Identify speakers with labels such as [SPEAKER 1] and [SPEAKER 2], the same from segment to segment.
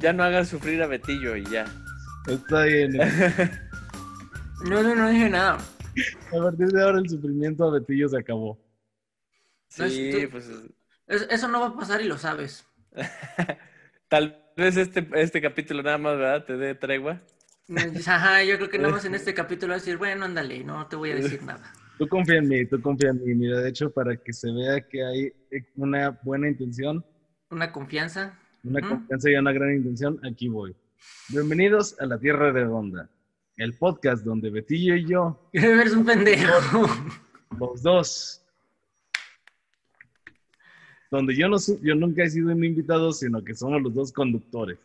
[SPEAKER 1] ya no hagas sufrir a Betillo y ya.
[SPEAKER 2] Está bien.
[SPEAKER 3] No, no, no dije nada.
[SPEAKER 2] A partir de ahora el sufrimiento a Betillo se acabó.
[SPEAKER 1] Sí,
[SPEAKER 3] tú-
[SPEAKER 1] pues
[SPEAKER 3] Es- Eso no va a pasar y lo sabes.
[SPEAKER 1] tal vez este, este capítulo nada más, ¿verdad? Te dé tregua.
[SPEAKER 3] Me dices, Ajá, yo creo que nada más en este capítulo vas a decir, bueno, ándale, no te voy a decir nada.
[SPEAKER 2] Tú confía en mí, tú confía en mí. Mira, de hecho, para que se vea que hay una buena intención,
[SPEAKER 3] Una confianza.
[SPEAKER 2] Una
[SPEAKER 3] Ujú.
[SPEAKER 2] confianza y una gran intención, aquí voy. Bienvenidos a La Tierra Redonda, el podcast donde Betillo y yo,
[SPEAKER 3] Eres un pendejo.
[SPEAKER 2] los dos, donde yo, no, su- yo nunca he sido un invitado, sino que somos los dos conductores.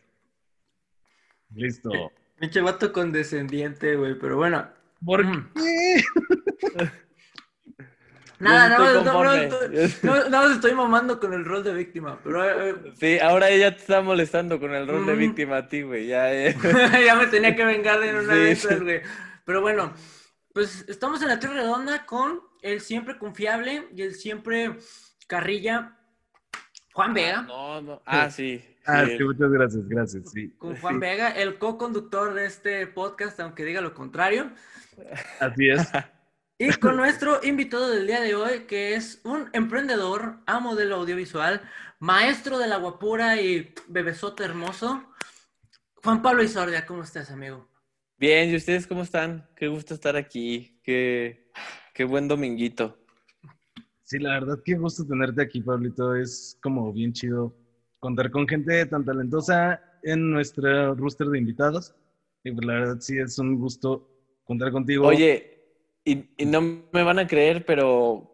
[SPEAKER 2] Listo.
[SPEAKER 3] Pinche vato condescendiente, güey, pero bueno.
[SPEAKER 2] ¿Por
[SPEAKER 3] Mm.
[SPEAKER 2] qué?
[SPEAKER 3] Nada, nada no, no, estoy- no, nada más estoy mamando con el rol de víctima, pero eh,
[SPEAKER 1] Sí, ahora ella te está molestando con el rol de víctima a ti, güey. Ya, eh.
[SPEAKER 3] ya me tenía que vengar de una
[SPEAKER 1] Sí,
[SPEAKER 3] vez,
[SPEAKER 1] sí.
[SPEAKER 3] güey. Pero bueno, pues estamos en la Tierra Redonda con el siempre confiable y el siempre carrilla Juan Vega.
[SPEAKER 1] No, no. Ah, sí.
[SPEAKER 2] Ah,
[SPEAKER 1] sí.
[SPEAKER 2] sí, muchas gracias, gracias. Sí,
[SPEAKER 3] Con Juan
[SPEAKER 2] Sí,
[SPEAKER 3] Vega, el co-conductor de este podcast, aunque diga lo contrario.
[SPEAKER 2] así es.
[SPEAKER 3] Y con nuestro invitado del día de hoy, que es un emprendedor a modelo audiovisual, maestro de la guapura y bebesote hermoso, Juan Pablo Isordia. ¿Cómo estás, amigo?
[SPEAKER 1] Bien, ¿y ustedes cómo están? Qué gusto estar aquí. Qué, qué buen dominguito.
[SPEAKER 2] Sí, la verdad, qué gusto tenerte aquí, Pablito. Es como bien chido contar con gente tan talentosa en nuestro roster de invitados. Y pues la verdad, sí, es un gusto contar contigo.
[SPEAKER 1] Oye, y, y no me van a creer, pero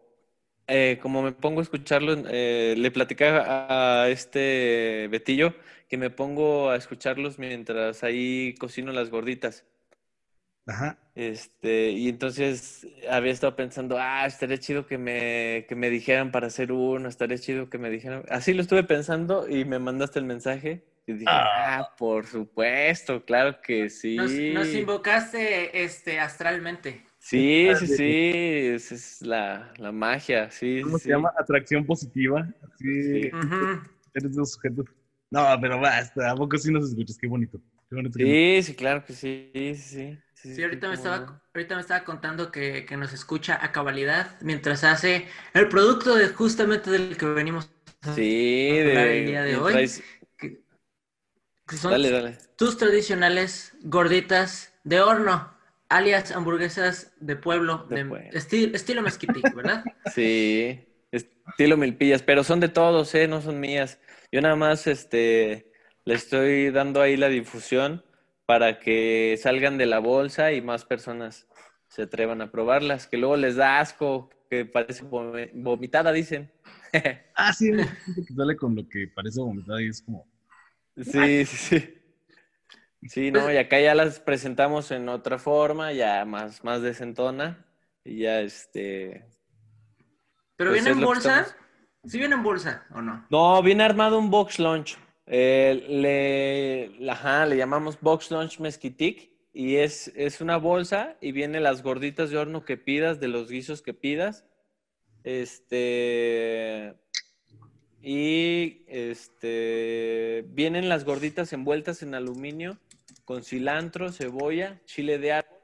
[SPEAKER 1] eh, como me pongo a escucharlo, eh, le platicaba a este Betillo que me pongo a escucharlos mientras ahí cocino las gorditas.
[SPEAKER 2] Ajá.
[SPEAKER 1] Este, y entonces había estado pensando, ah, estaría chido que me, que me dijeran para hacer uno, estaría chido que me dijeran. Así lo estuve pensando y me mandaste el mensaje. Y dije,
[SPEAKER 2] Ah.
[SPEAKER 1] ah, por supuesto, claro que sí.
[SPEAKER 3] Nos, nos invocaste este, astralmente.
[SPEAKER 1] Sí, sí, sí, esa es la, la magia, sí,
[SPEAKER 2] ¿Cómo
[SPEAKER 1] sí,
[SPEAKER 2] se llama? Atracción positiva. Sí,
[SPEAKER 1] Sí.
[SPEAKER 3] Ujú.
[SPEAKER 2] eres de los sujetos. No, pero basta, ¿a poco sí nos escuchas? Qué bonito. Qué bonito. que-
[SPEAKER 1] Sí, sí, claro que sí, sí, sí. Sí,
[SPEAKER 3] Sí, ahorita me, estaba, ahorita me estaba contando que, que nos escucha a cabalidad mientras hace el producto de justamente del que venimos a
[SPEAKER 1] Sí,
[SPEAKER 3] hablar
[SPEAKER 1] de,
[SPEAKER 3] el día de hoy.
[SPEAKER 1] traes-
[SPEAKER 3] que, que son
[SPEAKER 1] Dale, dale.
[SPEAKER 3] tus tradicionales gorditas de horno, alias hamburguesas de pueblo,
[SPEAKER 1] De
[SPEAKER 3] de,
[SPEAKER 1] pueblo.
[SPEAKER 3] esti- estilo mezquitic, ¿verdad?
[SPEAKER 1] Sí, estilo milpillas, pero son de todos, ¿eh? No son mías. Yo nada más, este, le estoy dando ahí la difusión para que salgan de la bolsa y más personas se atrevan a probarlas, que luego les da asco, que parece vom- vomitada, dicen.
[SPEAKER 2] Ah, sí, que sale con lo que parece vomitada y es como.
[SPEAKER 1] Sí, sí, sí. Sí, no, y acá ya las presentamos en otra forma, ya más, más decentona, y ya este...
[SPEAKER 3] Pero
[SPEAKER 1] Pues
[SPEAKER 3] viene en bolsa.
[SPEAKER 1] estamos-
[SPEAKER 3] ¿Sí viene en bolsa o no?
[SPEAKER 1] No, viene armado un box lunch. Eh, le, ajá, le llamamos box lunch mezquitic y es, es una bolsa y viene las gorditas de horno que pidas, de los guisos que pidas. Este... Y este vienen las gorditas envueltas en aluminio con cilantro, cebolla, chile de árbol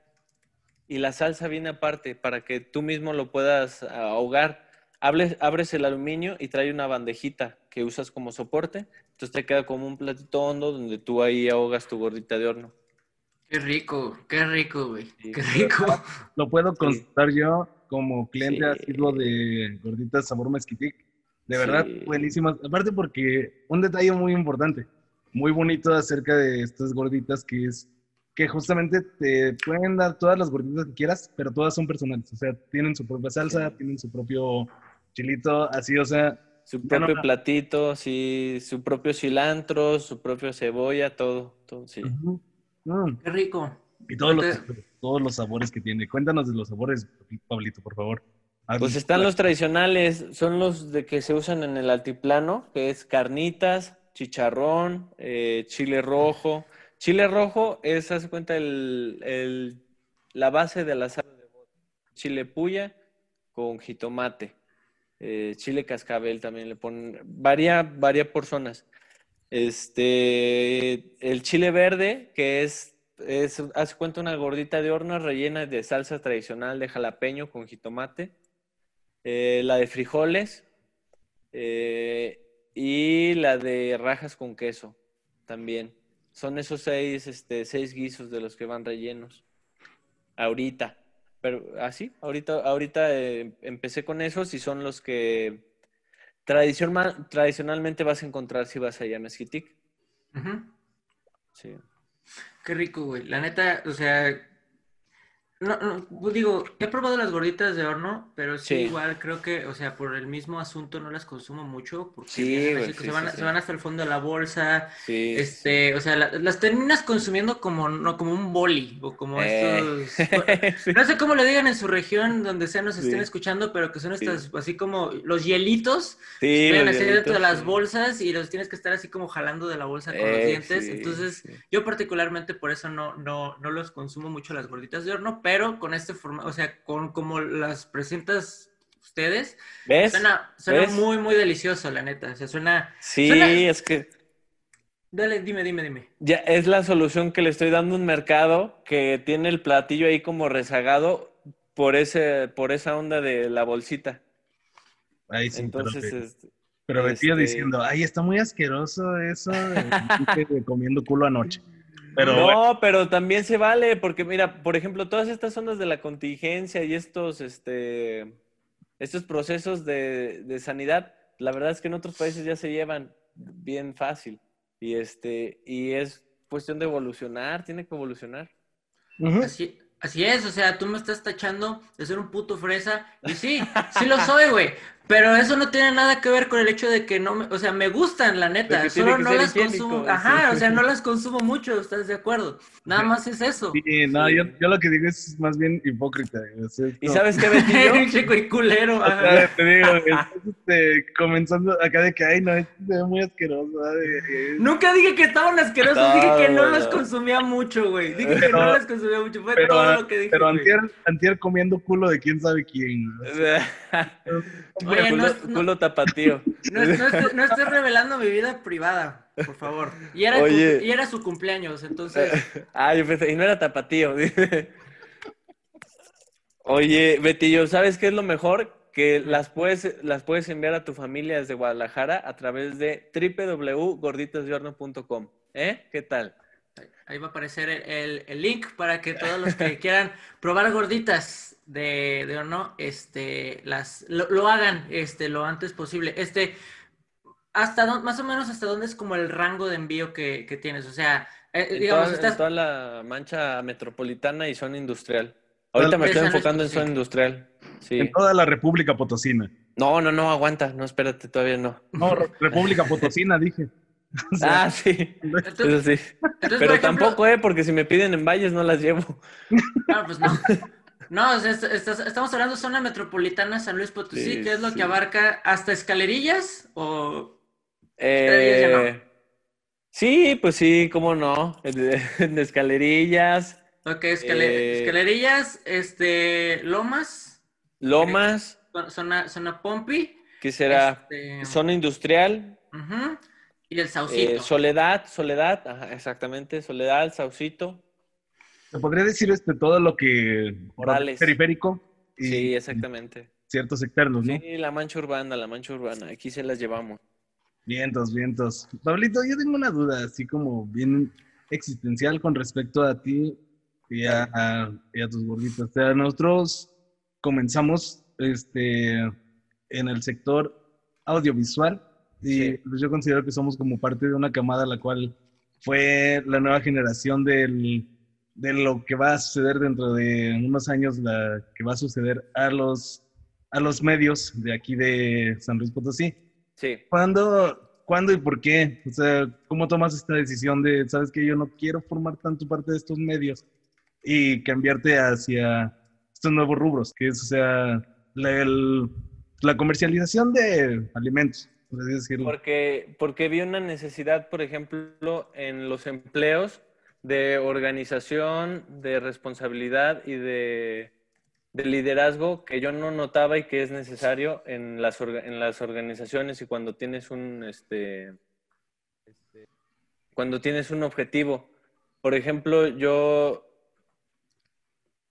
[SPEAKER 1] y la salsa viene aparte para que tú mismo lo puedas ahogar. Hables- abres el aluminio y trae una bandejita que usas como soporte, entonces te queda como un platito hondo donde tú ahí ahogas tu gordita de horno.
[SPEAKER 3] Qué rico, qué rico, güey.
[SPEAKER 1] Sí.
[SPEAKER 3] Qué rico.
[SPEAKER 2] Lo puedo constatar yo como cliente
[SPEAKER 1] Sí.
[SPEAKER 2] asiduo de gorditas sabor mezquitic. De verdad,
[SPEAKER 1] Sí.
[SPEAKER 2] buenísimas. Aparte porque un detalle muy importante, muy bonito acerca de estas gorditas que es que justamente te pueden dar todas las gorditas que quieras, pero todas son personales. O sea, tienen su propia salsa,
[SPEAKER 1] Sí.
[SPEAKER 2] tienen su propio chilito, así, o sea,
[SPEAKER 1] Su
[SPEAKER 2] no-
[SPEAKER 1] propio platito, sí, su propio cilantro, su propio cebolla, todo, todo, sí.
[SPEAKER 2] Mm.
[SPEAKER 3] Qué rico.
[SPEAKER 2] y todos los, todos los sabores que tiene. Cuéntanos de los sabores, Pablito, por favor.
[SPEAKER 1] Pues están los tradicionales, son los de que se usan en el altiplano, que es carnitas, chicharrón, eh, chile rojo. Chile rojo es, haz de cuenta, el, el- la base de la salsa de boda. Chile puya con jitomate. Eh, chile cascabel también le ponen, varía, varía por zonas. Este, el chile verde, que es, es, hace cuenta una gordita de horno rellena de salsa tradicional de jalapeño con jitomate. Eh, la de frijoles y la de rajas con queso también. Son esos seis, este, seis guisos de los que van rellenos. Ahorita. Pero así, ahorita, ahorita eh, empecé con esos y son los que tradicionalmente vas a encontrar si vas allá a Mezquitic.
[SPEAKER 3] Sí. Qué rico, güey. La neta, o sea, no, no, pues digo, he probado las gorditas de horno, pero sí, igual creo que, o sea, por el mismo asunto no las consumo mucho, porque se, van, se, van, hasta el fondo de la bolsa, este, o sea, las terminas consumiendo como, no, como un boli, o como eh. estos, no sé cómo le digan en su región, donde sea nos estén escuchando, pero que son estas, así como los hielitos, sí, así dentro de las bolsas y los tienes que estar así como jalando de la bolsa con los eh, dientes, entonces yo particularmente por eso no, no, no los consumo mucho las gorditas de horno, pero con este formato, o sea, con como las presentas ustedes,
[SPEAKER 1] ¿Ves?
[SPEAKER 3] suena, suena muy, muy delicioso, la neta. O sea, suena.
[SPEAKER 1] Sí, es que.
[SPEAKER 3] Dale, dime, dime, dime.
[SPEAKER 1] Ya es la solución que le estoy dando a un mercado que tiene el platillo ahí como rezagado por ese, por esa onda de la bolsita.
[SPEAKER 2] Ahí sí, Entonces, este, pero, me este... diciendo, ay, está muy asqueroso eso de comiendo culo anoche
[SPEAKER 1] no, pero también se vale, porque mira, por ejemplo, todas estas ondas de la contingencia y estos, este, estos procesos de, de, sanidad, la verdad es que en otros países ya se llevan bien fácil. Y este, y es cuestión de evolucionar, tiene que evolucionar.
[SPEAKER 3] así, así es, o sea, tú me estás tachando de ser un puto fresa, y sí, sí lo soy, güey. Pero eso no tiene nada que ver con el hecho de que no me, o sea, me gustan, la neta, solo no las consumo, ajá, o sea, no las consumo mucho, ¿estás de acuerdo? Nada más es eso.
[SPEAKER 2] Sí, no, Yo, yo, lo que digo es más bien hipócrita.
[SPEAKER 1] ¿Y sabes qué, Betillo?
[SPEAKER 3] chico y culero.
[SPEAKER 2] Ajá. te digo, estás este, comenzando acá de que, ay, no, es muy asqueroso.
[SPEAKER 3] Nunca dije que estaban asquerosos, dije que no, los consumía mucho, güey. Dije que no los consumía mucho, fue todo lo que dije.
[SPEAKER 2] Pero antier, antier comiendo culo de quién sabe quién.
[SPEAKER 1] culo, no, culo tapatío.
[SPEAKER 3] No, estoy, revelando mi vida privada, por favor. Y era, y era su cumpleaños, entonces.
[SPEAKER 1] ah, yo pensé, y no era tapatío. Oye, Betillo, ¿sabes qué es lo mejor? Que las puedes, las puedes enviar a tu familia desde Guadalajara a través de www.gorditasdiorno.com. ¿Eh? ¿Qué tal?
[SPEAKER 3] Ahí va a aparecer el, el, link para que todos los que quieran probar gorditas de, de horno, este, las, lo, hagan este, lo antes posible. Este, hasta más o menos hasta dónde es como el rango de envío que, que tienes. O sea,
[SPEAKER 1] eh, digamos, estás... en toda la mancha metropolitana y zona industrial. Ahorita me estoy enfocando en zona industrial. Sí.
[SPEAKER 2] En toda la República Potosina.
[SPEAKER 1] No, no, no, aguanta. No, espérate, todavía no.
[SPEAKER 2] No, República Potosina, dije.
[SPEAKER 1] ah, sí. Eso sí. Pero tampoco, ¿eh? Porque si me piden en valles no las llevo.
[SPEAKER 3] Ah, pues no. No, estamos hablando de zona metropolitana San Luis Potosí, que es lo que abarca hasta escalerillas o...
[SPEAKER 1] Eh, Sí, pues sí, cómo no. En, escalerillas.
[SPEAKER 3] Ok, eh, escalerillas, este, lomas.
[SPEAKER 1] Lomas.
[SPEAKER 3] Zona, zona Pompi.
[SPEAKER 1] ¿Qué será? Este, zona industrial.
[SPEAKER 3] Y el Saucito. Eh,
[SPEAKER 1] soledad, Soledad, ajá, exactamente, Soledad, Saucito.
[SPEAKER 2] ¿Se podría decir este todo lo que
[SPEAKER 1] Morales.
[SPEAKER 2] periférico?
[SPEAKER 1] sí, exactamente.
[SPEAKER 2] Ciertos externos, ¿no?
[SPEAKER 1] Sí, la mancha urbana, la mancha urbana, aquí se las llevamos.
[SPEAKER 2] Vientos, vientos. Pablito, yo tengo una duda, así como bien existencial con respecto a ti y a, tus gorditos. O sea, nosotros comenzamos este, en el sector audiovisual y pues yo considero que somos como parte de una camada la cual fue la nueva generación del, de lo que va a suceder dentro de unos años, la que va a suceder a los, a los medios de aquí de San Luis Potosí.
[SPEAKER 1] Sí.
[SPEAKER 2] ¿Cuándo, ¿Cuándo y por qué? O sea, ¿cómo tomas esta decisión de, sabes que yo no quiero formar tanto parte de estos medios y cambiarte hacia estos nuevos rubros, que es, o sea, la, la comercialización de alimentos?
[SPEAKER 1] Porque, porque vi una necesidad, por ejemplo, en los empleos de organización, de responsabilidad y de, liderazgo que yo no notaba y que es necesario en las, en las organizaciones y cuando tienes un, este, este cuando tienes un objetivo. Por ejemplo, yo,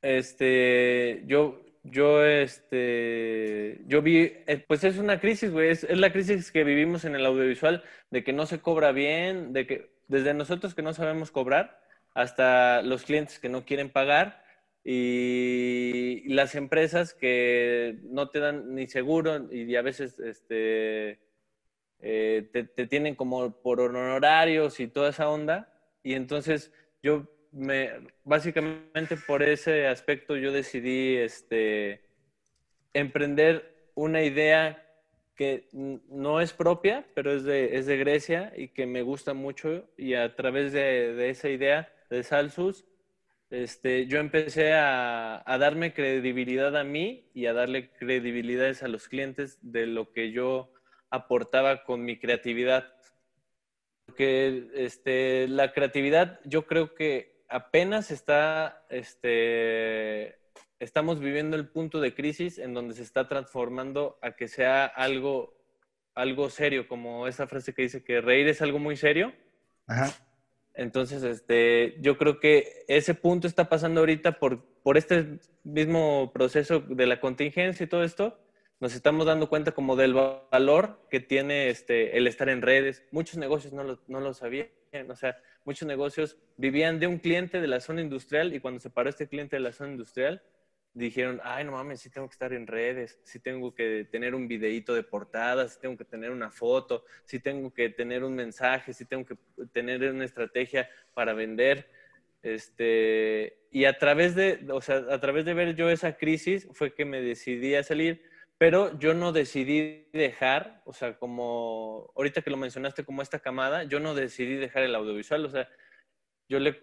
[SPEAKER 1] este, yo, yo, este, yo vi, eh, pues es una crisis, güey, es, es la crisis que vivimos en el audiovisual, de que no se cobra bien, de que desde nosotros que no sabemos cobrar hasta los clientes que no quieren pagar y las empresas que no te dan ni seguro y a veces este, eh, te, te, tienen como por honorarios y toda esa onda. Y entonces yo me, básicamente por ese aspecto yo decidí este, emprender una idea que no es propia, pero es de, es de Grecia y que me gusta mucho y a través de, de esa idea de Salsus, este, yo empecé a, a, darme credibilidad a mí y a darle credibilidades a los clientes de lo que yo aportaba con mi creatividad. Porque este, la creatividad yo creo que apenas está, este, estamos viviendo el punto de crisis en donde se está transformando a que sea algo, algo serio, como esa frase que dice que reír es algo muy serio.
[SPEAKER 2] Ajá.
[SPEAKER 1] Entonces, este, yo creo que ese punto está pasando ahorita por, por este mismo proceso de la contingencia y todo esto. Nos estamos dando cuenta como del valor que tiene este, el estar en redes. Muchos negocios no lo, no lo sabían. O sea, muchos negocios vivían de un cliente de la zona industrial y cuando se paró este cliente de la zona industrial, dijeron, ay, no mames, sí tengo que estar en redes, sí tengo que tener un videíto de portada, sí tengo que tener una foto, sí tengo que tener un mensaje, sí tengo que tener una estrategia para vender. Este, y a través de, o sea, a través de ver yo esa crisis fue que me decidí a salir, pero yo no decidí dejar, o sea, como ahorita que lo mencionaste como esta camada, yo no decidí dejar el audiovisual, o sea, yo le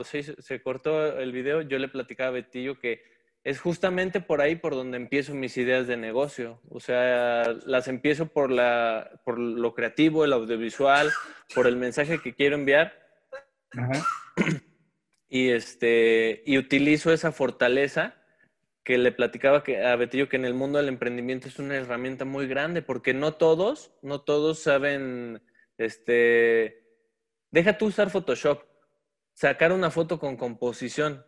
[SPEAKER 1] se, se, cortó el video, yo le platicaba a Betillo que es justamente por ahí por donde empiezo mis ideas de negocio. O sea, las empiezo por, la, por lo creativo, el audiovisual, por el mensaje que quiero enviar.
[SPEAKER 2] Ajá.
[SPEAKER 1] Y, este, y utilizo esa fortaleza que le platicaba que, a Betillo que en el mundo del emprendimiento es una herramienta muy grande porque no todos, no todos saben, este, deja tú usar Photoshop sacar una foto con composición.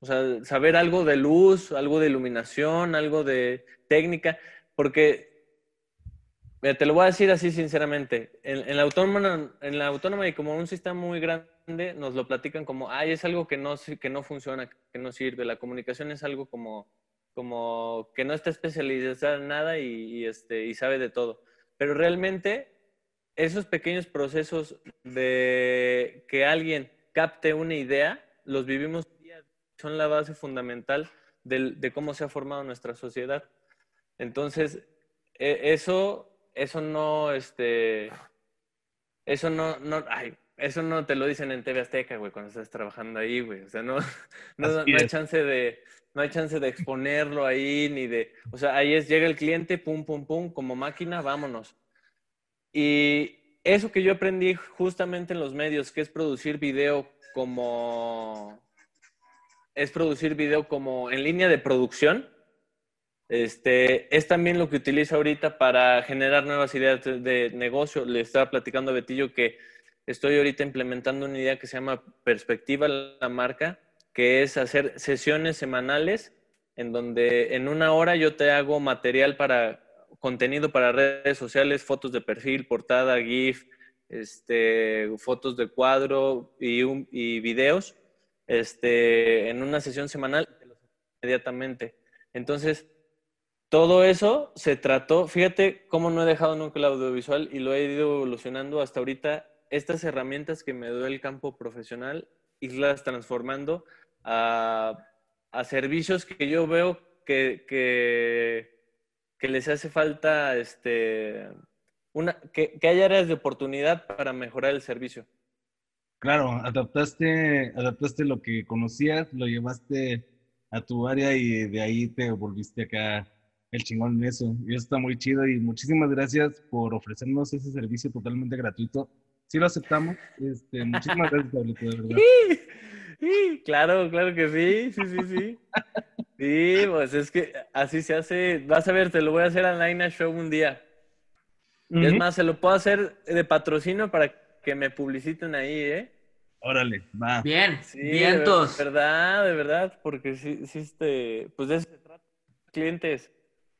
[SPEAKER 1] O sea, saber algo de luz, algo de iluminación, algo de técnica, porque te lo voy a decir así sinceramente, en, en, la autónoma, en la autónoma y como un sistema muy grande, nos lo platican como, ay, es algo que no, que no funciona, que no sirve, la comunicación es algo como, como que no está especializada en nada y, y, este, y sabe de todo. Pero realmente esos pequeños procesos de que alguien capte una idea, los vivimos son la base fundamental de, de cómo se ha formado nuestra sociedad. Entonces, e, eso, eso no, este, eso no, no, ay, eso no te lo dicen en TV Azteca, güey, cuando estás trabajando ahí, güey. O sea, no, no, no, hay chance de, no hay chance de exponerlo ahí, ni de, o sea, ahí es, llega el cliente, pum, pum, pum, como máquina, vámonos. Y eso que yo aprendí justamente en los medios, que es producir video como es producir video como en línea de producción. Este, es también lo que utilizo ahorita para generar nuevas ideas de negocio. Le estaba platicando a Betillo que estoy ahorita implementando una idea que se llama Perspectiva la marca, que es hacer sesiones semanales en donde en una hora yo te hago material para contenido para redes sociales, fotos de perfil, portada, GIF, este, fotos de cuadro y, videos este, en una sesión semanal inmediatamente. Entonces, todo eso se trató, fíjate cómo no he dejado nunca el audiovisual y lo he ido evolucionando hasta ahorita, estas herramientas que me dio el campo profesional, irlas transformando a, a servicios que yo veo que, que, que les hace falta este, una, que, que haya áreas de oportunidad para mejorar el servicio.
[SPEAKER 2] Claro, adaptaste, adaptaste lo que conocías, lo llevaste a tu área y de ahí te volviste acá el chingón en eso. Y eso está muy chido y muchísimas gracias por ofrecernos ese servicio totalmente gratuito. Sí lo aceptamos. Este, muchísimas gracias, Pablito, de verdad.
[SPEAKER 1] Claro, claro que sí, sí, sí, sí. Sí, pues es que así se hace. Vas a ver, te lo voy a hacer online Show un día. Uh -huh. Es más, se lo puedo hacer de patrocinio para que me publiciten ahí, ¿eh?
[SPEAKER 2] Órale, va.
[SPEAKER 3] Bien,
[SPEAKER 1] Sí,
[SPEAKER 3] vientos.
[SPEAKER 1] De verdad, de verdad, porque sí, sí, este, pues de eso se trata, clientes,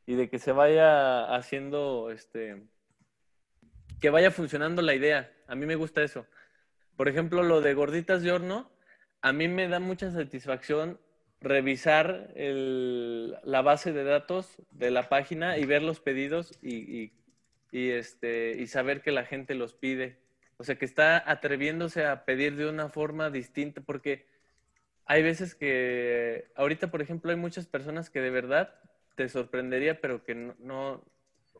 [SPEAKER 1] y de que se vaya haciendo, este, que vaya funcionando la idea. A mí me gusta eso. Por ejemplo, lo de gorditas de horno, a mí me da mucha satisfacción revisar el- la base de datos de la página y ver los pedidos y, y- este, y saber que la gente los pide. O sea, que está atreviéndose a pedir de una forma distinta, porque hay veces que, ahorita, por ejemplo, hay muchas personas que de verdad te sorprendería, pero que no, no-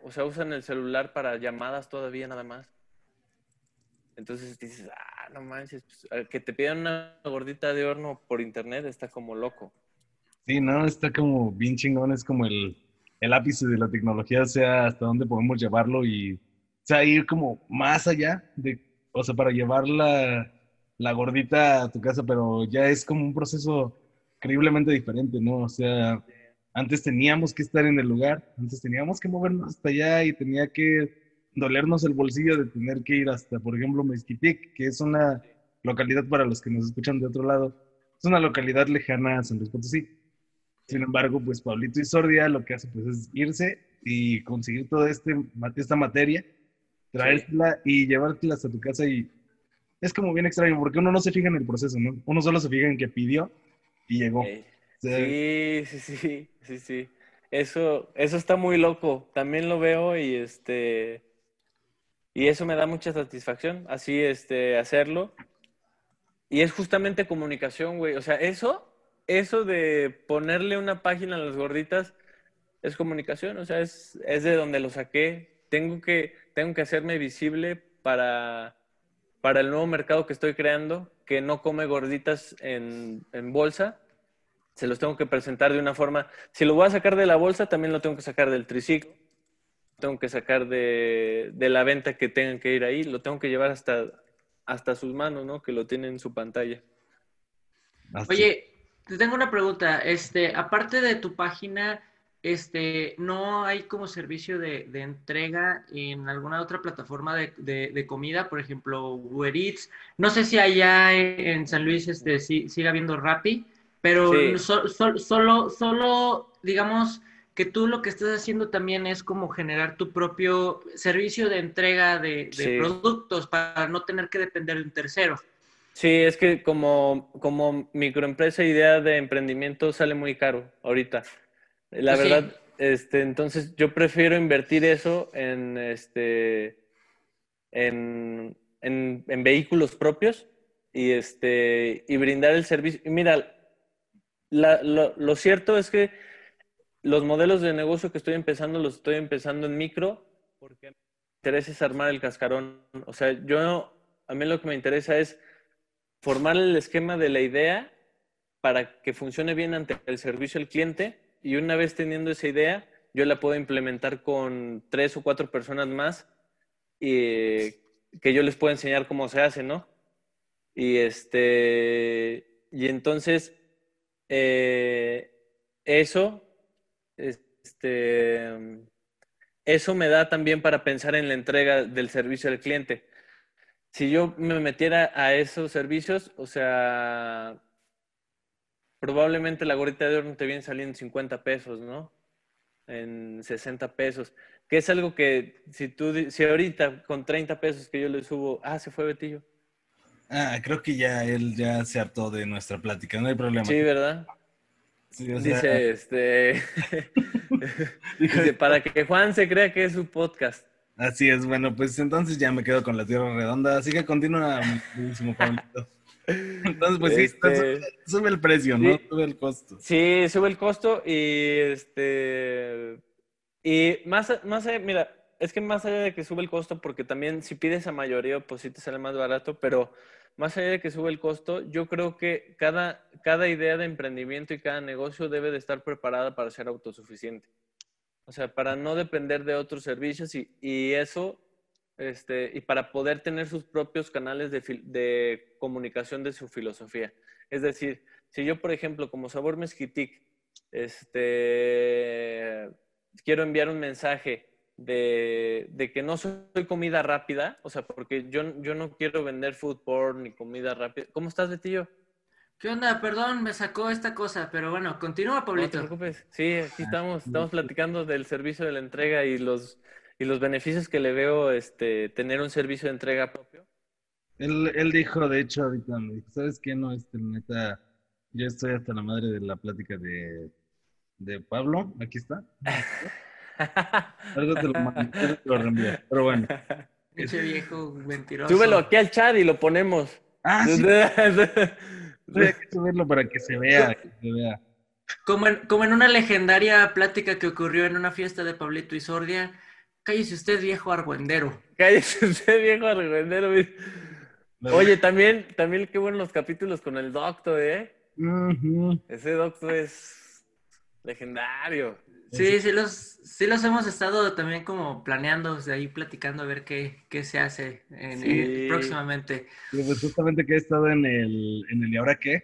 [SPEAKER 1] o sea, usan el celular para llamadas todavía nada más. Entonces dices, ah, no manches, pues, eh, que te pidan una gordita de horno por internet está como loco.
[SPEAKER 2] Sí, no, está como bien chingón, es como el, el ápice de la tecnología, o sea, hasta dónde podemos llevarlo y, o sea, ir como más allá de, o sea, para llevar la, la gordita a tu casa, pero ya es como un proceso increíblemente diferente, ¿no? O sea, antes teníamos que estar en el lugar, antes teníamos que movernos hasta allá y tenía que dolernos el bolsillo de tener que ir hasta, por ejemplo, Mezquitic, que es una localidad para los que nos escuchan de otro lado, es una localidad lejana a San Luis Potosí. Sin embargo, pues Pablito y Sordia lo que hace pues es irse y conseguir toda este, esta materia, traértela y llevártela hasta tu casa y es como bien extraño porque uno no se fija en el proceso, ¿no? Uno solo se fija en que pidió y llegó.
[SPEAKER 1] Sí, sí, sí, sí, sí. Eso, eso está muy loco. También lo veo y este, y eso me da mucha satisfacción, así, este, hacerlo. Y es justamente comunicación, güey. O sea, eso, eso de ponerle una página a las gorditas es comunicación. O sea, es, es de donde lo saqué. Tengo que, tengo que hacerme visible para, para el nuevo mercado que estoy creando, que no come gorditas en, en bolsa. Se los tengo que presentar de una forma. Si lo voy a sacar de la bolsa, también lo tengo que sacar del triciclo. Tengo que sacar de, de la venta que tengan que ir ahí. Lo tengo que llevar hasta, hasta sus manos, ¿no? Que lo tienen en su pantalla.
[SPEAKER 2] así.
[SPEAKER 3] Oye, te tengo una pregunta. Este, aparte de tu página, este, ¿no hay como servicio de, de entrega en alguna otra plataforma de, de- de comida? Por ejemplo, Uber Eats. No sé si allá en, en San Luis este, sí, siga habiendo Rappi, pero
[SPEAKER 1] Sí.
[SPEAKER 3] so- so- solo, solo, digamos que tú lo que estás haciendo también es como generar tu propio servicio de entrega de, de
[SPEAKER 1] Sí.
[SPEAKER 3] productos para no tener que depender de un tercero.
[SPEAKER 1] Sí, es que como, como microempresa, idea de emprendimiento sale muy caro ahorita. La
[SPEAKER 3] Pues sí.
[SPEAKER 1] verdad, este, entonces yo prefiero invertir eso en, este, en, en, en vehículos propios y, este, y brindar el servicio. Y mira, la- lo, lo cierto es que los modelos de negocio que estoy empezando los estoy empezando en micro porque me interesa es armar el cascarón. O sea, yo, a mí lo que me interesa es formar el esquema de la idea para que funcione bien ante el servicio al cliente y una vez teniendo esa idea, yo la puedo implementar con tres o cuatro personas más y que yo les puedo enseñar cómo se hace, ¿no? Y este, y entonces, eh, eso, este, eso me da también para pensar en la entrega del servicio al cliente. Si yo me metiera a esos servicios, o sea, probablemente la gorrita de horno te viene saliendo en 50 pesos, ¿no? En 60 pesos. Que es algo que si tú, si ahorita con 30 pesos que yo le subo, ah, se fue Betillo.
[SPEAKER 2] Ah, creo que ya él ya se hartó de nuestra plática, no hay problema.
[SPEAKER 1] Sí, ¿verdad?
[SPEAKER 2] Sí, o sea,
[SPEAKER 1] Dice, este, dice, para que Juan se crea que es su podcast.
[SPEAKER 2] Así es, bueno, pues entonces ya me quedo con la tierra redonda, así que continúa, mi queridísimo Pablito. Entonces, pues sí,
[SPEAKER 1] Este,
[SPEAKER 2] sube, sube el precio, ¿no?
[SPEAKER 1] sí.
[SPEAKER 2] Sube el costo.
[SPEAKER 1] Sí, sube el costo y este y más, más allá, mira, es que más allá de que sube el costo, porque también si pides a mayoría, pues sí te sale más barato, pero más allá de que sube el costo, yo creo que cada, cada idea de emprendimiento y cada negocio debe de estar preparada para ser autosuficiente. O sea, para no depender de otros servicios y, y eso, este, y para poder tener sus propios canales de, de comunicación de su filosofía. Es decir, si yo, por ejemplo, como Sabor Mezquitic, este, quiero enviar un mensaje de, de que no soy comida rápida, o sea, porque yo, yo no quiero vender food porn ni comida rápida. ¿Cómo estás, Betillo?
[SPEAKER 3] ¿Qué onda? Perdón, me sacó esta cosa, pero bueno, continúa,
[SPEAKER 1] No te
[SPEAKER 3] Pablito.
[SPEAKER 1] preocupes. Sí, aquí estamos, estamos platicando del servicio de la entrega y los, y los beneficios que le veo este, tener un servicio de entrega propio.
[SPEAKER 2] Él, él dijo, de hecho, ahorita me dijo, ¿sabes qué? No, este, neta, yo estoy hasta la madre de la plática de, de Pablo. Aquí está. Algo te lo, mando, te lo reenvío. Pero bueno.
[SPEAKER 3] Pinche viejo mentiroso.
[SPEAKER 1] Súbelo aquí al chat y lo ponemos.
[SPEAKER 2] Ah, sí, hay que subirlo para que se vea, que se vea.
[SPEAKER 3] Como en, como en una legendaria plática que ocurrió en una fiesta de Pablito y Sordia. Cállese usted, viejo argüendero.
[SPEAKER 1] Cállese usted, viejo argüendero. Oye, también, también qué buenos los capítulos con el doctor, ¿eh? Ese doctor es legendario.
[SPEAKER 3] Sí, sí los, sí los hemos estado también como planeando, sea, ahí platicando a ver qué, qué se hace en-
[SPEAKER 1] Sí.
[SPEAKER 3] en- próximamente.
[SPEAKER 2] Sí, pues justamente que he estado en el, en el ¿Y ahora qué?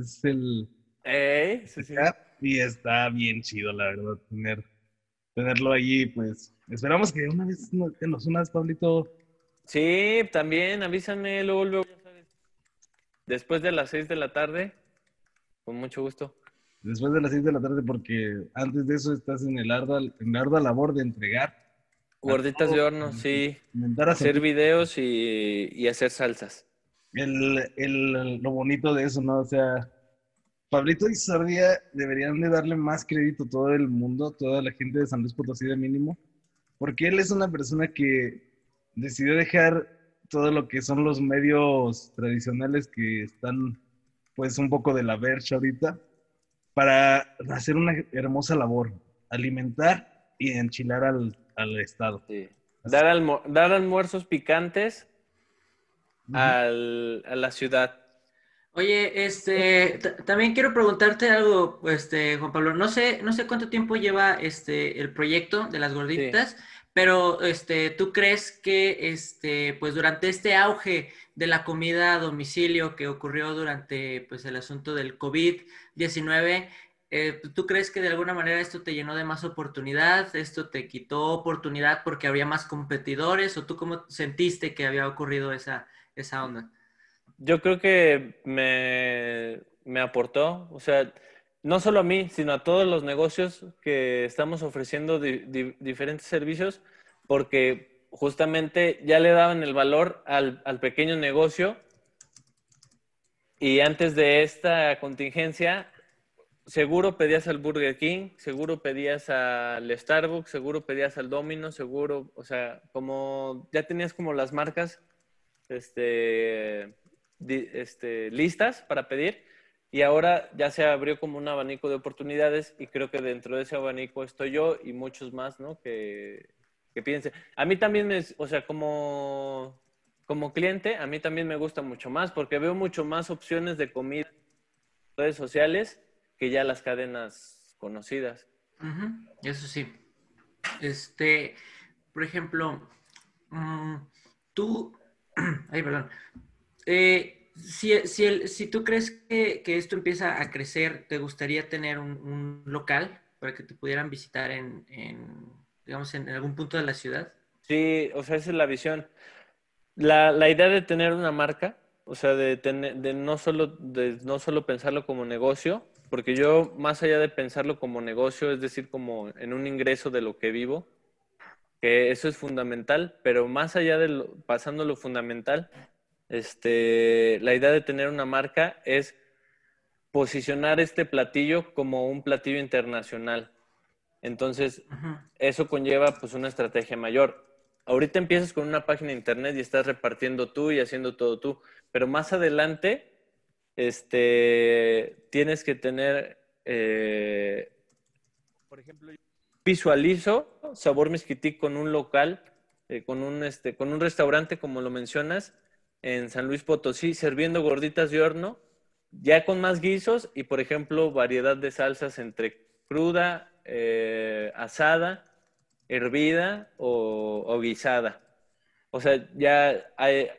[SPEAKER 2] Es el
[SPEAKER 1] ¿Eh? Sí, sí.
[SPEAKER 2] y está bien chido, la verdad, tener, tenerlo allí, pues. Esperamos que una vez que nos unas, Pablito.
[SPEAKER 1] Sí, también avísame, luego, luego, ya sabes. Después de las seis de la tarde, con mucho gusto.
[SPEAKER 2] Después de las 6 de la tarde, porque antes de eso estás en el ardua, en la ardua labor de entregar,
[SPEAKER 1] Gorditas de horno, sí.
[SPEAKER 2] inventar hacer
[SPEAKER 1] Hacer videos y, y hacer salsas.
[SPEAKER 2] el, el- lo bonito de eso, ¿no? O sea, Pablito y Sardia deberían de darle más crédito a todo el mundo, toda la gente de San Luis Potosí de mínimo, porque él es una persona que decidió dejar todo lo que son los medios tradicionales que están pues un poco de la vercha ahorita para hacer una hermosa labor, alimentar y enchilar al, al Estado.
[SPEAKER 1] Sí. Dar, almo- dar almuerzos picantes al- a la ciudad.
[SPEAKER 3] Oye, este, también quiero preguntarte algo, este, Juan Pablo. No sé, no sé cuánto tiempo lleva este el proyecto de las gorditas, pero este, ¿tú crees que este, pues durante este auge de la comida a domicilio que ocurrió durante pues el asunto del COVID-19, eh, ¿tú crees que de alguna manera esto te llenó de más oportunidad? ¿Esto te quitó oportunidad porque había más competidores? ¿O tú cómo sentiste que había ocurrido esa, esa onda?
[SPEAKER 1] Yo creo que me, me aportó, o sea, no solo a mí, sino a todos los negocios que estamos ofreciendo di- di- diferentes servicios, porque justamente ya le daban el valor al, al pequeño negocio y antes de esta contingencia, seguro pedías al Burger King, seguro pedías al Starbucks, seguro pedías al Domino, seguro, o sea, como ya tenías como las marcas este, este, listas para pedir y ahora ya se abrió como un abanico de oportunidades y creo que dentro de ese abanico estoy yo y muchos más, ¿no? Que, que piensen. A mí también, me, o sea, como, como cliente, a mí también me gusta mucho más porque veo mucho más opciones de comida en redes sociales que ya las cadenas conocidas.
[SPEAKER 3] Eso sí. Este, por ejemplo, mm, tú, ay, perdón. Eh, si, si, el- si tú crees que, que esto empieza a crecer, ¿te gustaría tener un, local para que te pudieran visitar en, digamos, en algún punto de la ciudad?
[SPEAKER 1] Sí, o sea, esa es la visión. La, la idea de tener una marca, o sea, de, tener, de, no solo, de no solo pensarlo como negocio, porque yo, más allá de pensarlo como negocio, es decir, como en un ingreso de lo que vivo, que eso es fundamental, pero más allá de lo, pasando lo fundamental, este, la idea de tener una marca es posicionar este platillo como un platillo internacional. Entonces, eso conlleva pues una estrategia mayor. Ahorita empiezas con una página de internet y estás repartiendo tú y haciendo todo tú, pero más adelante este, tienes que tener, eh, por ejemplo, yo visualizo Sabor Mezquití con un local, eh, con, un, este, con un restaurante, como lo mencionas, en San Luis Potosí, sirviendo gorditas de horno, ya con más guisos y, por ejemplo, variedad de salsas entre cruda, eh, asada, hervida o, guisada. O sea, ya hay,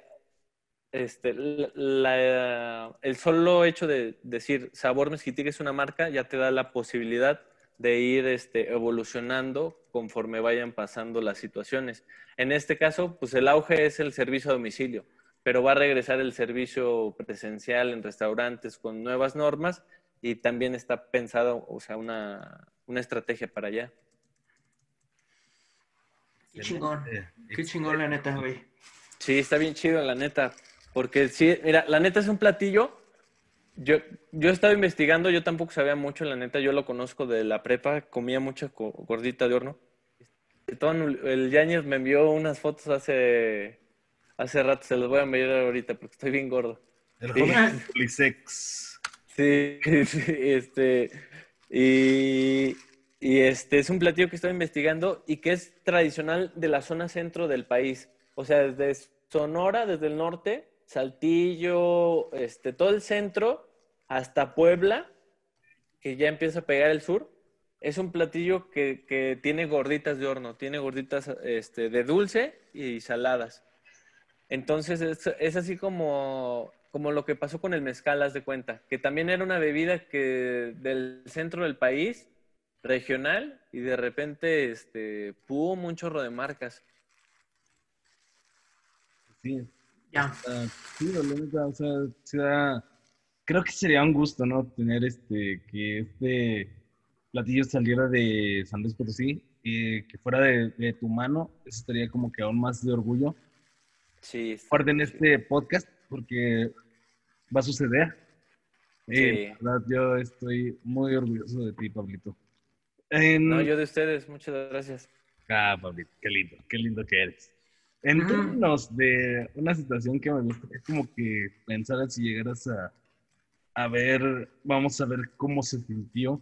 [SPEAKER 1] este, el solo hecho de decir sabor mezquití que es una marca ya te da la posibilidad de ir este, evolucionando conforme vayan pasando las situaciones. En este caso, pues el auge es el servicio a domicilio, pero va a regresar el servicio presencial en restaurantes con nuevas normas y también está pensado, o sea, una, una estrategia para allá.
[SPEAKER 3] Qué chingón. Qué chingón, la neta, güey.
[SPEAKER 1] Sí, está bien chido, la neta. Porque sí, mira, la neta es un platillo. Yo, yo he estado investigando, yo tampoco sabía mucho, la neta, yo lo conozco de la prepa, comía mucha gordita de horno. El Yañez me envió unas fotos hace, hace rato, se los voy a enviar ahorita porque estoy bien gordo.
[SPEAKER 2] El joven Polisex.
[SPEAKER 1] Sí, sí, este, y, y este es un platillo que estoy investigando y que es tradicional de la zona centro del país. O sea, desde Sonora, desde el norte, Saltillo, este, todo el centro, hasta Puebla, que ya empieza a pegar el sur. Es un platillo que, tiene gorditas de horno, tiene gorditas este, de dulce y saladas. Entonces es, es así como, como lo que pasó con el mezcal, haz de cuenta, que también era una bebida que del centro del país, regional, y de repente este, pum, un chorro de marcas.
[SPEAKER 2] Sí, ya. sí, o sea, creo que sería un gusto, ¿no? Tener este, que este platillo saliera de San Luis Potosí, y que fuera de, tu mano, eso estaría como que aún más de orgullo.
[SPEAKER 1] Sí.
[SPEAKER 2] Guarden este podcast porque va a suceder. Sí. verdad, yo estoy muy orgulloso de ti, Pablito.
[SPEAKER 1] No, yo de ustedes, muchas gracias.
[SPEAKER 2] Ah, Pablito, qué lindo, qué lindo que eres. En términos de una situación que me gusta, es como que pensar si llegaras a, a ver, vamos a ver cómo se sintió.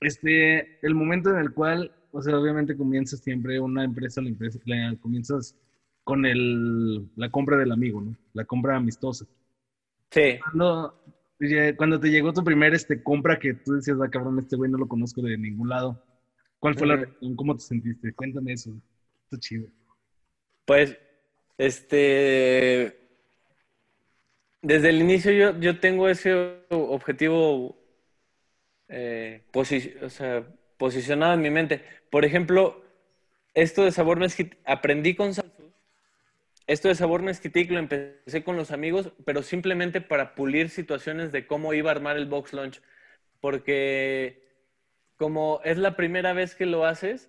[SPEAKER 2] Este, el momento en el cual, o sea, obviamente comienzas siempre una empresa, la empresa, comienzas con el, la compra del amigo, ¿no? La compra amistosa.
[SPEAKER 1] Sí.
[SPEAKER 2] Cuando, cuando te llegó tu primer este, compra que tú decías, ah, cabrón, este güey no lo conozco de ningún lado. ¿Cuál fue la reacción? ¿Cómo te sentiste? Cuéntame eso. Está chido.
[SPEAKER 1] Pues, este, desde el inicio yo, yo tengo ese objetivo eh, posicionado en mi mente. Por ejemplo, esto de sabor mezquit, aprendí con Salsus. Esto de sabor mezquitic lo empecé con los amigos, pero simplemente para pulir situaciones de cómo iba a armar el box lunch. Porque como es la primera vez que lo haces,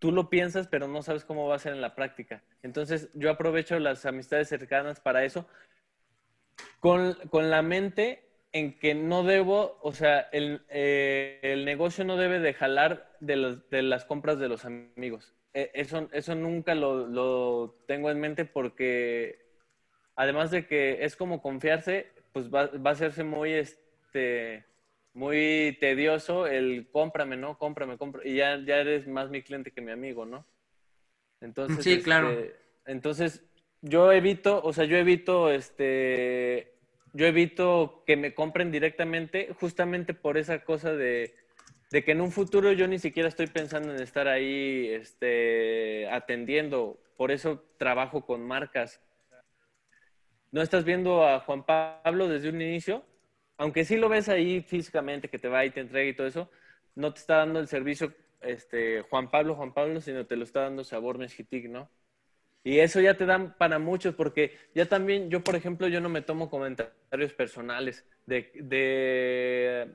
[SPEAKER 1] tú lo piensas, pero no sabes cómo va a ser en la práctica. Entonces, yo aprovecho las amistades cercanas para eso, con, la mente en que no debo, o sea, el, eh, negocio no debe de jalar de, las compras de los amigos. E, eso, eso nunca lo, tengo en mente porque, además de que es como confiarse, pues va, va a hacerse muy, este, muy tedioso el cómprame, ¿no? Cómprame, cómprame. Y ya, ya eres más mi cliente que mi amigo, ¿no? Entonces,
[SPEAKER 3] sí, claro.
[SPEAKER 1] Este, entonces, yo evito, o sea, yo evito, este, yo evito que me compren directamente justamente por esa cosa de, de que en un futuro yo ni siquiera estoy pensando en estar ahí, este, atendiendo. Por eso trabajo con marcas. No estás viendo a Juan Pablo desde un inicio, aunque sí lo ves ahí físicamente que te va y te entrega y todo eso, no te está dando el servicio este, Juan Pablo, Juan Pablo, sino te lo está dando Sabor Mezquitic, ¿no? Y eso ya te dan para muchos, porque ya también, yo por ejemplo, yo no me tomo comentarios personales de, de,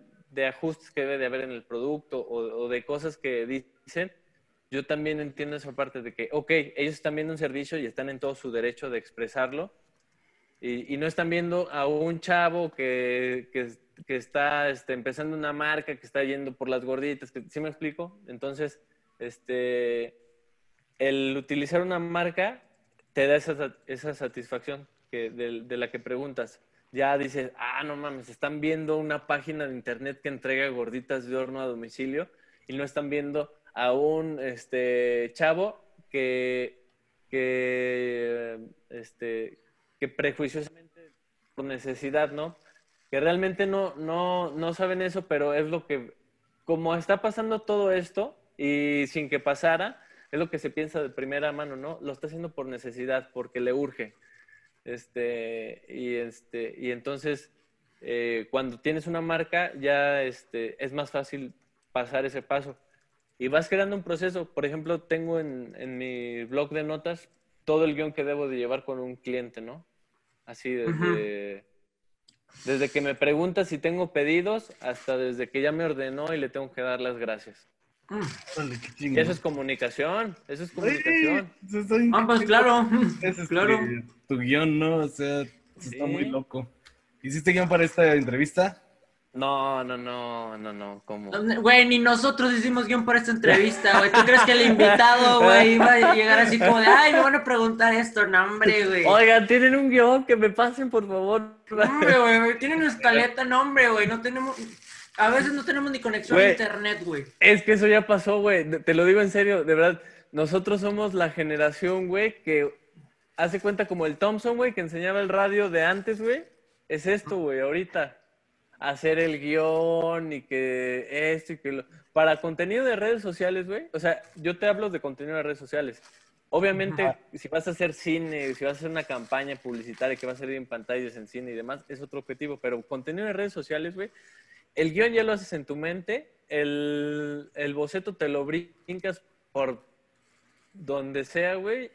[SPEAKER 1] ajustes que debe de haber en el producto o, de cosas que dicen. Yo también entiendo esa parte de que, ok, ellos están viendo un servicio y están en todo su derecho de expresarlo, y, no están viendo a un chavo que, que, está este, empezando una marca, que está yendo por las gorditas, que, ¿sí me explico? Entonces, este, el utilizar una marca te da esa, esa satisfacción que, de, de, la que preguntas. Ya dices, ah, no mames, están viendo una página de internet que entrega gorditas de horno a domicilio y no están viendo a un este, chavo que, que, este, que prejuiciosamente por necesidad, ¿no? Que realmente no, no, no saben eso, pero es lo que, como está pasando todo esto y sin que pasara, es lo que se piensa de primera mano, ¿no? Lo está haciendo por necesidad, porque le urge. Este, y, este, y entonces, eh, cuando tienes una marca, ya este, es más fácil pasar ese paso. Y vas creando un proceso. Por ejemplo, tengo en, en mi blog de notas todo el guion que debo de llevar con un cliente, ¿no? Así desde, desde que me pregunta si tengo pedidos hasta desde que ya me ordenó y le tengo que dar las gracias. Eso es comunicación, eso es comunicación.
[SPEAKER 2] Eso está
[SPEAKER 3] Ah, pues claro,
[SPEAKER 2] Es, este,
[SPEAKER 3] claro.
[SPEAKER 2] Tu guion, ¿no? O sea, eso
[SPEAKER 1] Sí.
[SPEAKER 2] está muy loco. ¿Hiciste guion para esta entrevista?
[SPEAKER 1] No, no, no, no, no, ¿cómo?
[SPEAKER 3] Güey, ni nosotros hicimos guion para esta entrevista, güey. ¿Tú crees que el invitado, güey, iba a llegar así como de, ay, me van a preguntar esto? No, hombre, güey.
[SPEAKER 1] Oigan, tienen un guion que me pasen, por favor.
[SPEAKER 3] Hombre, güey, tienen una escaleta, no, hombre, güey. No tenemos, a veces no tenemos ni conexión a internet, güey.
[SPEAKER 1] Es que eso ya pasó, güey. Te lo digo en serio, de verdad. Nosotros somos la generación, güey, que hace cuenta como el Thompson, güey, que enseñaba el radio de antes, güey. Es esto, güey, ahorita. Hacer el guion y que esto y que lo... Para contenido de redes sociales, güey. O sea, yo te hablo de contenido de redes sociales. Obviamente,
[SPEAKER 2] Ajá.
[SPEAKER 1] si vas a hacer cine, si vas a hacer una campaña publicitaria que va a salir en pantallas, en cine y demás, es otro objetivo. Pero contenido de redes sociales, güey, el guion ya lo haces en tu mente, el, el boceto te lo brincas por donde sea, güey,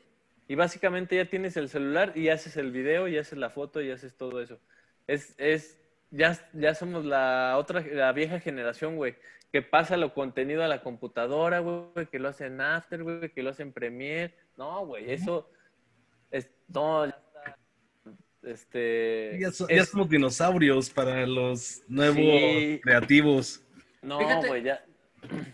[SPEAKER 1] y básicamente ya tienes el celular y haces el video y haces la foto y haces todo eso. Es, es, ya, ya somos la otra, la vieja generación, güey, que pasa lo contenido a la computadora, güey, que lo hace en After, güey, que lo hace en Premiere. No, güey, eso es, no, este,
[SPEAKER 2] Ya, so-
[SPEAKER 1] es-
[SPEAKER 2] ya somos dinosaurios para los nuevos
[SPEAKER 1] Sí.
[SPEAKER 2] creativos.
[SPEAKER 1] no, güey, ya,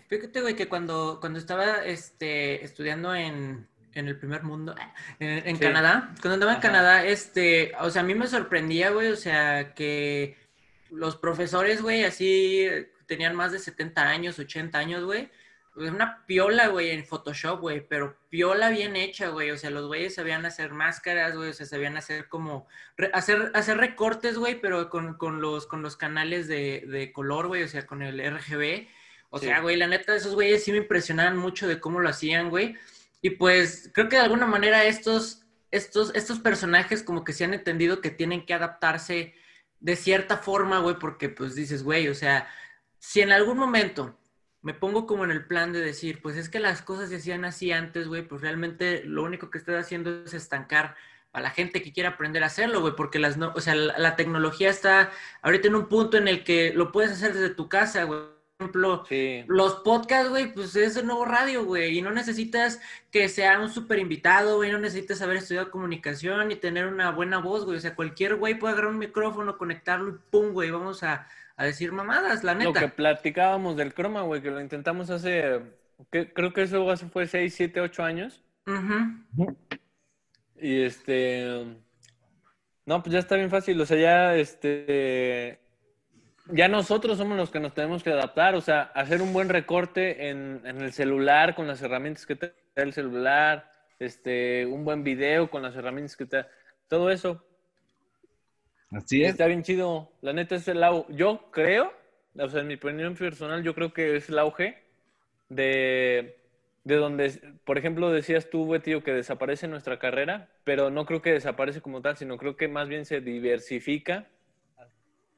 [SPEAKER 3] Fíjate, güey, que cuando, cuando estaba este, estudiando en, en el primer mundo, en, en
[SPEAKER 1] Sí.
[SPEAKER 3] Canadá, cuando andaba en. Canadá, este, o sea, a mí me sorprendía, güey, o sea, que los profesores, güey, así tenían más de 70 años, 80 años, güey. Una piola, güey, en Photoshop, güey, pero piola bien hecha, güey. O sea, los güeyes sabían hacer máscaras, güey, o sea, sabían hacer como, re- hacer, hacer recortes, güey, pero con, con los, con los canales de, de color, güey, o sea, con el RGB. O
[SPEAKER 1] Sí.
[SPEAKER 3] sea, güey, la neta, esos güeyes sí me impresionaban mucho de cómo lo hacían, güey. Y pues creo que de alguna manera estos, estos, estos personajes como que se han entendido que tienen que adaptarse de cierta forma, güey, porque pues dices, güey, o sea, si en algún momento me pongo como en el plan de decir, pues es que las cosas se hacían así antes, güey, pues realmente lo único que estás haciendo es estancar a la gente que quiere aprender a hacerlo, güey, porque las no, o sea, la, la tecnología está ahorita en un punto en el que lo puedes hacer desde tu casa, güey. Por ejemplo,
[SPEAKER 1] sí.
[SPEAKER 3] los podcasts, güey, pues es el nuevo radio, güey, y no necesitas que sea un súper invitado, güey, no necesitas haber estudiado comunicación y tener una buena voz, güey, o sea, cualquier güey puede agarrar un micrófono, conectarlo y pum, güey, vamos a, a decir mamadas, la
[SPEAKER 1] Lo que
[SPEAKER 3] neta.
[SPEAKER 1] platicábamos del croma, güey, que lo intentamos hace, que- creo que eso hace fue 6, 7, 8 años.
[SPEAKER 3] Ujú.
[SPEAKER 1] Y este, no, pues ya está bien fácil, o sea, ya este, ya nosotros somos los que nos tenemos que adaptar, o sea, hacer un buen recorte en, en el celular con las herramientas que te da el celular, este, un buen video con las herramientas que te da, todo eso.
[SPEAKER 2] Así es.
[SPEAKER 1] Está bien chido. La neta es el auge. Yo creo, o sea, en mi opinión personal, yo creo que es el auge de, de donde, por ejemplo, decías tú, tío, que desaparece nuestra carrera, pero no creo que desaparece como tal, sino creo que más bien se diversifica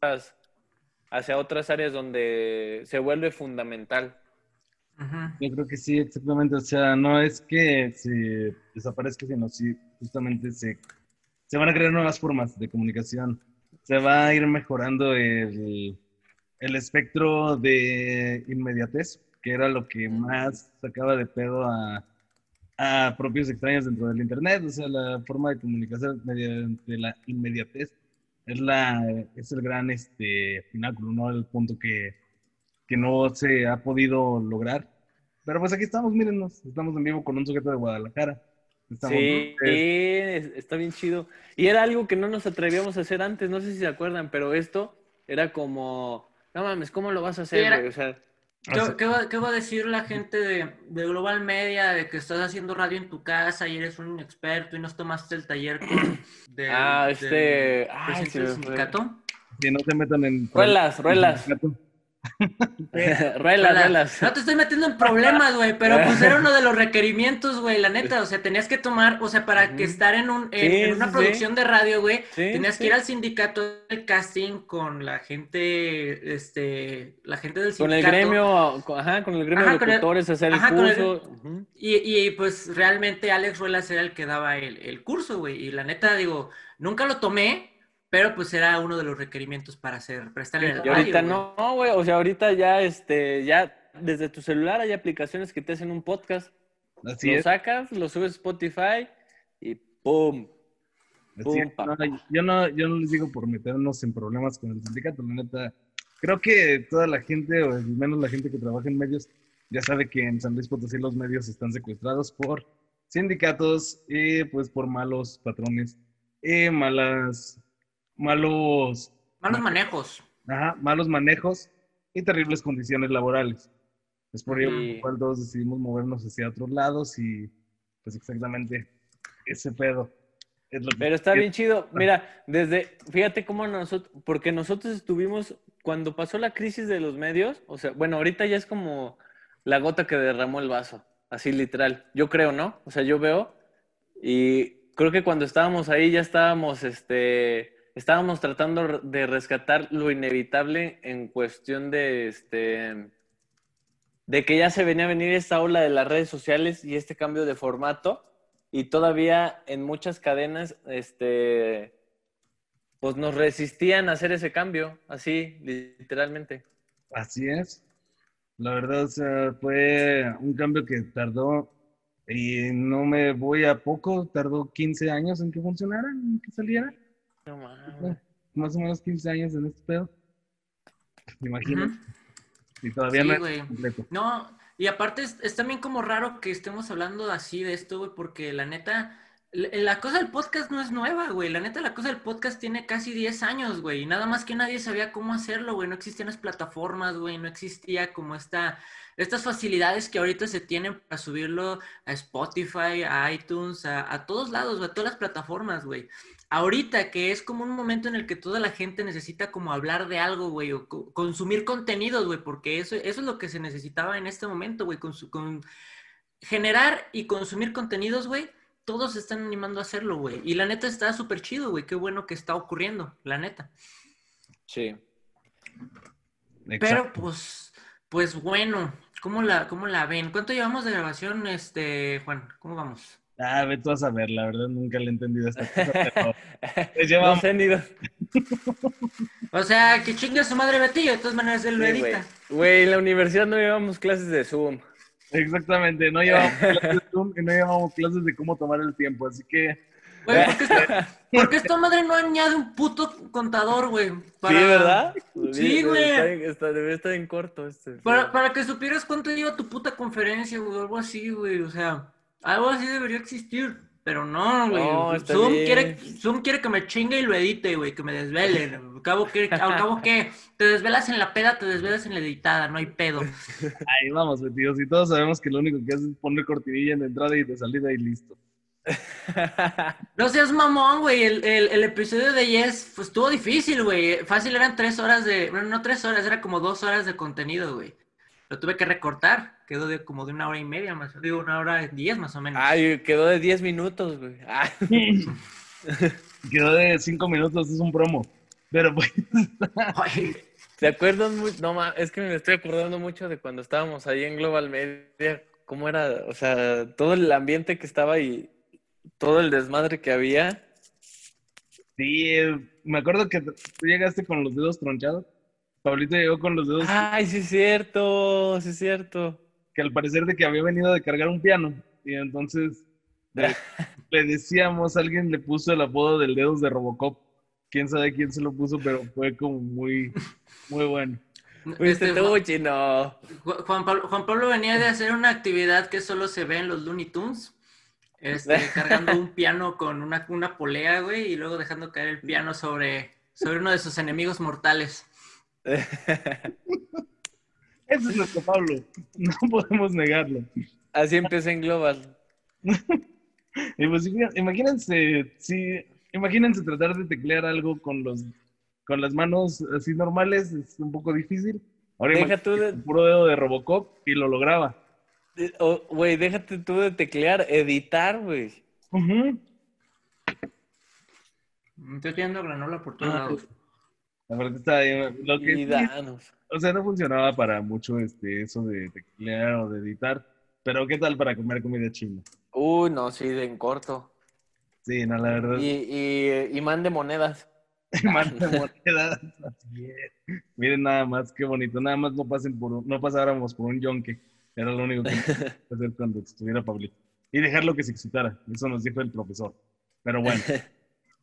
[SPEAKER 1] hacia- hacia otras áreas donde se vuelve fundamental.
[SPEAKER 3] Ujú.
[SPEAKER 2] Yo creo que sí, exactamente. O sea, no es que se desaparezca, sino sí, justamente se, se van a crear nuevas formas de comunicación. Se va a ir mejorando el, el espectro de inmediatez, que era lo que más sacaba de pedo a, a propios extraños dentro del Internet. O sea, la forma de comunicación mediante la inmediatez es, la, es el gran este, pináculo, ¿no? El punto que, que no se ha podido lograr. Pero pues aquí estamos, mírenos, estamos en vivo con un sujeto de Guadalajara. Estamos,
[SPEAKER 1] Sí, es- está bien chido. Y era algo que no nos atrevíamos a hacer antes, no sé si se acuerdan, pero esto era como, no mames, ¿cómo lo vas a hacer, güey? O sea,
[SPEAKER 3] ¿Qué, qué va, qué va a decir la gente de, de Global Media de que estás haciendo radio en tu casa y eres un experto y no tomaste el taller con, de,
[SPEAKER 1] Ah,
[SPEAKER 3] del
[SPEAKER 1] este, ay,
[SPEAKER 3] presidente
[SPEAKER 1] se
[SPEAKER 3] del sindicato?
[SPEAKER 2] que no se metan en...
[SPEAKER 1] ruelas, ruelas. Relas, relas.
[SPEAKER 3] No te estoy metiendo en problemas, güey, pero pues era uno de los requerimientos, güey, la neta, o sea, tenías que tomar, o sea, para que estar en, un, en,
[SPEAKER 1] Sí,
[SPEAKER 3] en una
[SPEAKER 1] sí,
[SPEAKER 3] producción de radio, güey,
[SPEAKER 1] Sí,
[SPEAKER 3] tenías que ir al sindicato del casting con la gente, este, la gente del
[SPEAKER 1] Con el
[SPEAKER 3] sindicato.
[SPEAKER 1] gremio, con- ajá, con el gremio
[SPEAKER 3] Ajá,
[SPEAKER 1] de
[SPEAKER 3] con el-
[SPEAKER 1] locutores, hacer el
[SPEAKER 3] ajá, con el-
[SPEAKER 1] curso.
[SPEAKER 3] Y, y, pues realmente Alex Ruelas era el que daba el, el curso, güey. Y la neta, digo, nunca lo tomé, pero pues era uno de los requerimientos para hacer, para estar en el
[SPEAKER 1] Y ahorita
[SPEAKER 3] radio,
[SPEAKER 1] no, güey, o sea, ahorita ya, este, ya desde tu celular hay aplicaciones que te hacen un podcast.
[SPEAKER 2] Así
[SPEAKER 1] lo
[SPEAKER 2] es.
[SPEAKER 1] sacas, lo subes a Spotify y ¡pum!
[SPEAKER 2] No, yo, no, yo no les digo por meternos en problemas con el sindicato, la neta. Creo que toda la gente, o al menos la gente que trabaja en medios, ya sabe que en San Luis Potosí los medios están secuestrados por sindicatos y pues por malos patrones y malas, malos,
[SPEAKER 3] Malos manejos.
[SPEAKER 2] ajá, malos manejos y terribles condiciones laborales. Es por ello por lo cual todos decidimos movernos hacia otros lados y pues exactamente ese pedo. es lo que-
[SPEAKER 1] Pero está bien chido. Mira, desde, fíjate cómo nosotros, porque nosotros estuvimos, cuando pasó la crisis de los medios, o sea, bueno, ahorita ya es como la gota que derramó el vaso, así literal. Yo creo, ¿no? O sea, yo veo y creo que cuando estábamos ahí ya estábamos, este, estábamos tratando de rescatar lo inevitable en cuestión de, este, de que ya se venía a venir esta ola de las redes sociales y este cambio de formato y todavía en muchas cadenas, este, pues nos resistían a hacer ese cambio, así, literalmente.
[SPEAKER 2] Así es. La verdad, o fue un cambio que tardó, y no me voy a poco, tardó 15 años en que funcionara, en que saliera.
[SPEAKER 1] No mames.
[SPEAKER 2] Más o menos 15 años en este pedo. Me imagino. Y todavía
[SPEAKER 3] Sí,
[SPEAKER 2] no es
[SPEAKER 3] güey.
[SPEAKER 2] completo.
[SPEAKER 3] No, y aparte es, es también como raro que estemos hablando así de esto, güey, porque la neta, la, la cosa del podcast no es nueva, güey. La neta, la cosa del podcast tiene casi 10 años, güey. Y nada más que nadie sabía cómo hacerlo, güey. No existían las plataformas, güey. No existía como esta, estas facilidades que ahorita se tienen para subirlo a Spotify, a iTunes, a, a todos lados, güey, a todas las plataformas, güey. Ahorita que es como un momento en el que toda la gente necesita como hablar de algo, güey, o co- consumir contenidos, güey, porque eso, eso es lo que se necesitaba en este momento, güey, con, con generar y consumir contenidos, güey, todos se están animando a hacerlo, güey. Y la neta está súper chido, güey, qué bueno que está ocurriendo, la neta.
[SPEAKER 1] Sí.
[SPEAKER 3] Pero pues, pues bueno, ¿cómo la, cómo la ven? ¿Cuánto llevamos de grabación, este, Juan? ¿Cómo vamos?
[SPEAKER 2] Ah, ve tú a saber, la verdad nunca le he entendido esta cosa, pero pues
[SPEAKER 3] O sea, que chingue a su madre Betillo, de todas maneras él lo
[SPEAKER 1] Sí,
[SPEAKER 3] edita.
[SPEAKER 1] Güey, en la universidad no llevamos clases de Zoom.
[SPEAKER 2] exactamente, no llevamos clases de Zoom y no llevamos clases de cómo tomar el tiempo, así que
[SPEAKER 3] Güey, ¿por qué esta, por qué esta madre no añade un puto contador, güey? Para-
[SPEAKER 1] Sí, ¿verdad?
[SPEAKER 3] Sí, güey.
[SPEAKER 1] Está, en- está- debe estar en corto este.
[SPEAKER 3] Para, para que supieras cuánto lleva tu puta conferencia, güey, algo así, güey, o sea, algo así debería existir, pero no, güey.
[SPEAKER 1] No,
[SPEAKER 3] Zoom,
[SPEAKER 1] bien.
[SPEAKER 3] quiere, Zoom quiere que me chingue y lo edite, güey, que me desvelen. Al cabo, que, al cabo que te desvelas en la peda, te desvelas en la editada, no hay pedo.
[SPEAKER 2] ahí vamos, tíos, y todos sabemos que lo único que haces es poner cortinilla en entrada y de salida y listo.
[SPEAKER 3] No seas mamón, güey, el, el, el episodio de Yes pues, estuvo difícil, güey. Fácil eran tres horas de, bueno, no tres horas, era como dos horas de contenido, güey. Lo tuve que recortar, quedó de como de una hora y media más, digo, una hora y diez más o menos.
[SPEAKER 1] Ay, quedó de 10 minutos, güey. Ah,
[SPEAKER 2] Quedó de cinco minutos, es un promo. Pero pues,
[SPEAKER 3] Ay,
[SPEAKER 1] ¿Te acuerdas? mu- No, ma, es que me estoy acordando mucho de cuando estábamos ahí en Global Media. ¿Cómo era? O sea, todo el ambiente que estaba y todo el desmadre que había.
[SPEAKER 2] sí, eh, me acuerdo que tú llegaste con los dedos tronchados. Pablito llegó con los dedos
[SPEAKER 1] Ay, sí es cierto, sí es cierto.
[SPEAKER 2] que al parecer de que había venido de cargar un piano. Y entonces le, le decíamos, alguien le puso el apodo del dedos de Robocop. Quién sabe quién se lo puso, pero fue como muy, muy bueno.
[SPEAKER 1] Fuiste
[SPEAKER 3] este,
[SPEAKER 1] tú,
[SPEAKER 3] Juan,
[SPEAKER 1] chino.
[SPEAKER 3] Juan Pablo, Juan Pablo venía de hacer una actividad que solo se ve en los Looney Tunes. Este, cargando un piano con una, una polea, güey, y luego dejando caer el piano sobre, sobre uno de sus enemigos mortales.
[SPEAKER 2] Ese es nuestro Pablo. No podemos negarlo.
[SPEAKER 1] Así empecé en Global.
[SPEAKER 2] Y pues imag- imagínense, sí, imagínense tratar de teclear algo con los con las manos así normales, es un poco difícil. Ahora
[SPEAKER 1] Deja tú de-
[SPEAKER 2] puro dedo de Robocop y lo lograba.
[SPEAKER 1] Güey, déjate tú de teclear, editar, güey.
[SPEAKER 3] Estoy teniendo granola por todos
[SPEAKER 2] Ah,
[SPEAKER 3] lados.
[SPEAKER 2] La verdad está bien. Lo que o sea, no funcionaba para mucho este, eso de teclear o de editar. Pero ¿qué tal para comer comida china?
[SPEAKER 1] Uy, no, sí, de en corto.
[SPEAKER 2] Sí, no, la verdad.
[SPEAKER 1] Y, y, y mande monedas.
[SPEAKER 2] Manda monedas. Así es. Miren nada más, qué bonito. Nada más no pasen por no pasáramos por un yonque. Era lo único que hacer cuando estuviera Pablito. Y dejarlo que se excitara. Eso nos dijo el profesor. Pero bueno.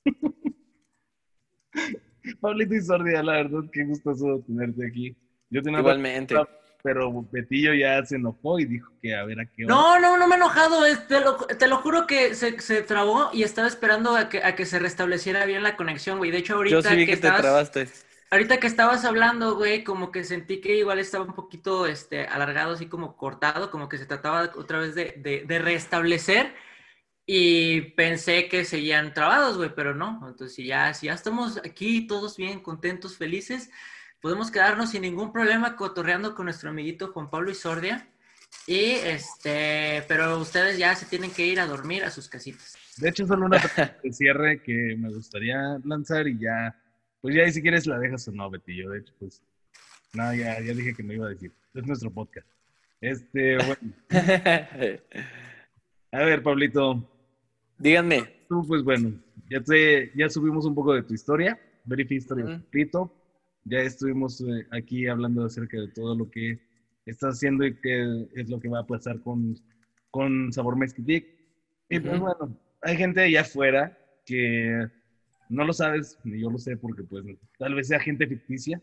[SPEAKER 2] Pablito y Sordia, la verdad, qué gustoso tenerte aquí. Yo tenía
[SPEAKER 1] Igualmente.
[SPEAKER 2] pero Betillo ya se enojó y dijo que a ver a qué hora.
[SPEAKER 3] No, no, no me he enojado. te, lo, te lo juro que se, se trabó y estaba esperando a que, a que se restableciera bien la conexión, güey. De hecho, ahorita
[SPEAKER 1] Yo sí vi que, te
[SPEAKER 3] estabas,
[SPEAKER 1] trabaste.
[SPEAKER 3] ahorita que estabas hablando, güey, como que sentí que igual estaba un poquito este, alargado, así como cortado, como que se trataba otra vez de, de, de restablecer. Y pensé que seguían trabados, güey, pero no. Entonces, si ya, si ya estamos aquí todos bien, contentos, felices, podemos quedarnos sin ningún problema cotorreando con nuestro amiguito Juan Pablo Isordia. Y este, pero ustedes ya se tienen que ir a dormir a sus casitas.
[SPEAKER 2] De hecho, solo una de cierre que me gustaría lanzar y ya, pues ya ahí si quieres la dejas o no, Betillo. De hecho, pues, no, ya, ya dije que no iba a decir. Es nuestro podcast. Este, bueno. A ver, Pablito,
[SPEAKER 1] Díganme.
[SPEAKER 2] tú, pues bueno, ya te, ya subimos un poco de tu historia, Very History of
[SPEAKER 1] Ujú.
[SPEAKER 2] Pablito. Ya estuvimos eh, aquí hablando acerca de todo lo que estás haciendo y qué es lo que va a pasar con, con Sabor Mezquitic. Y pues
[SPEAKER 1] Ujú.
[SPEAKER 2] bueno, hay gente allá afuera que no lo sabes, ni yo lo sé porque pues tal vez sea gente ficticia,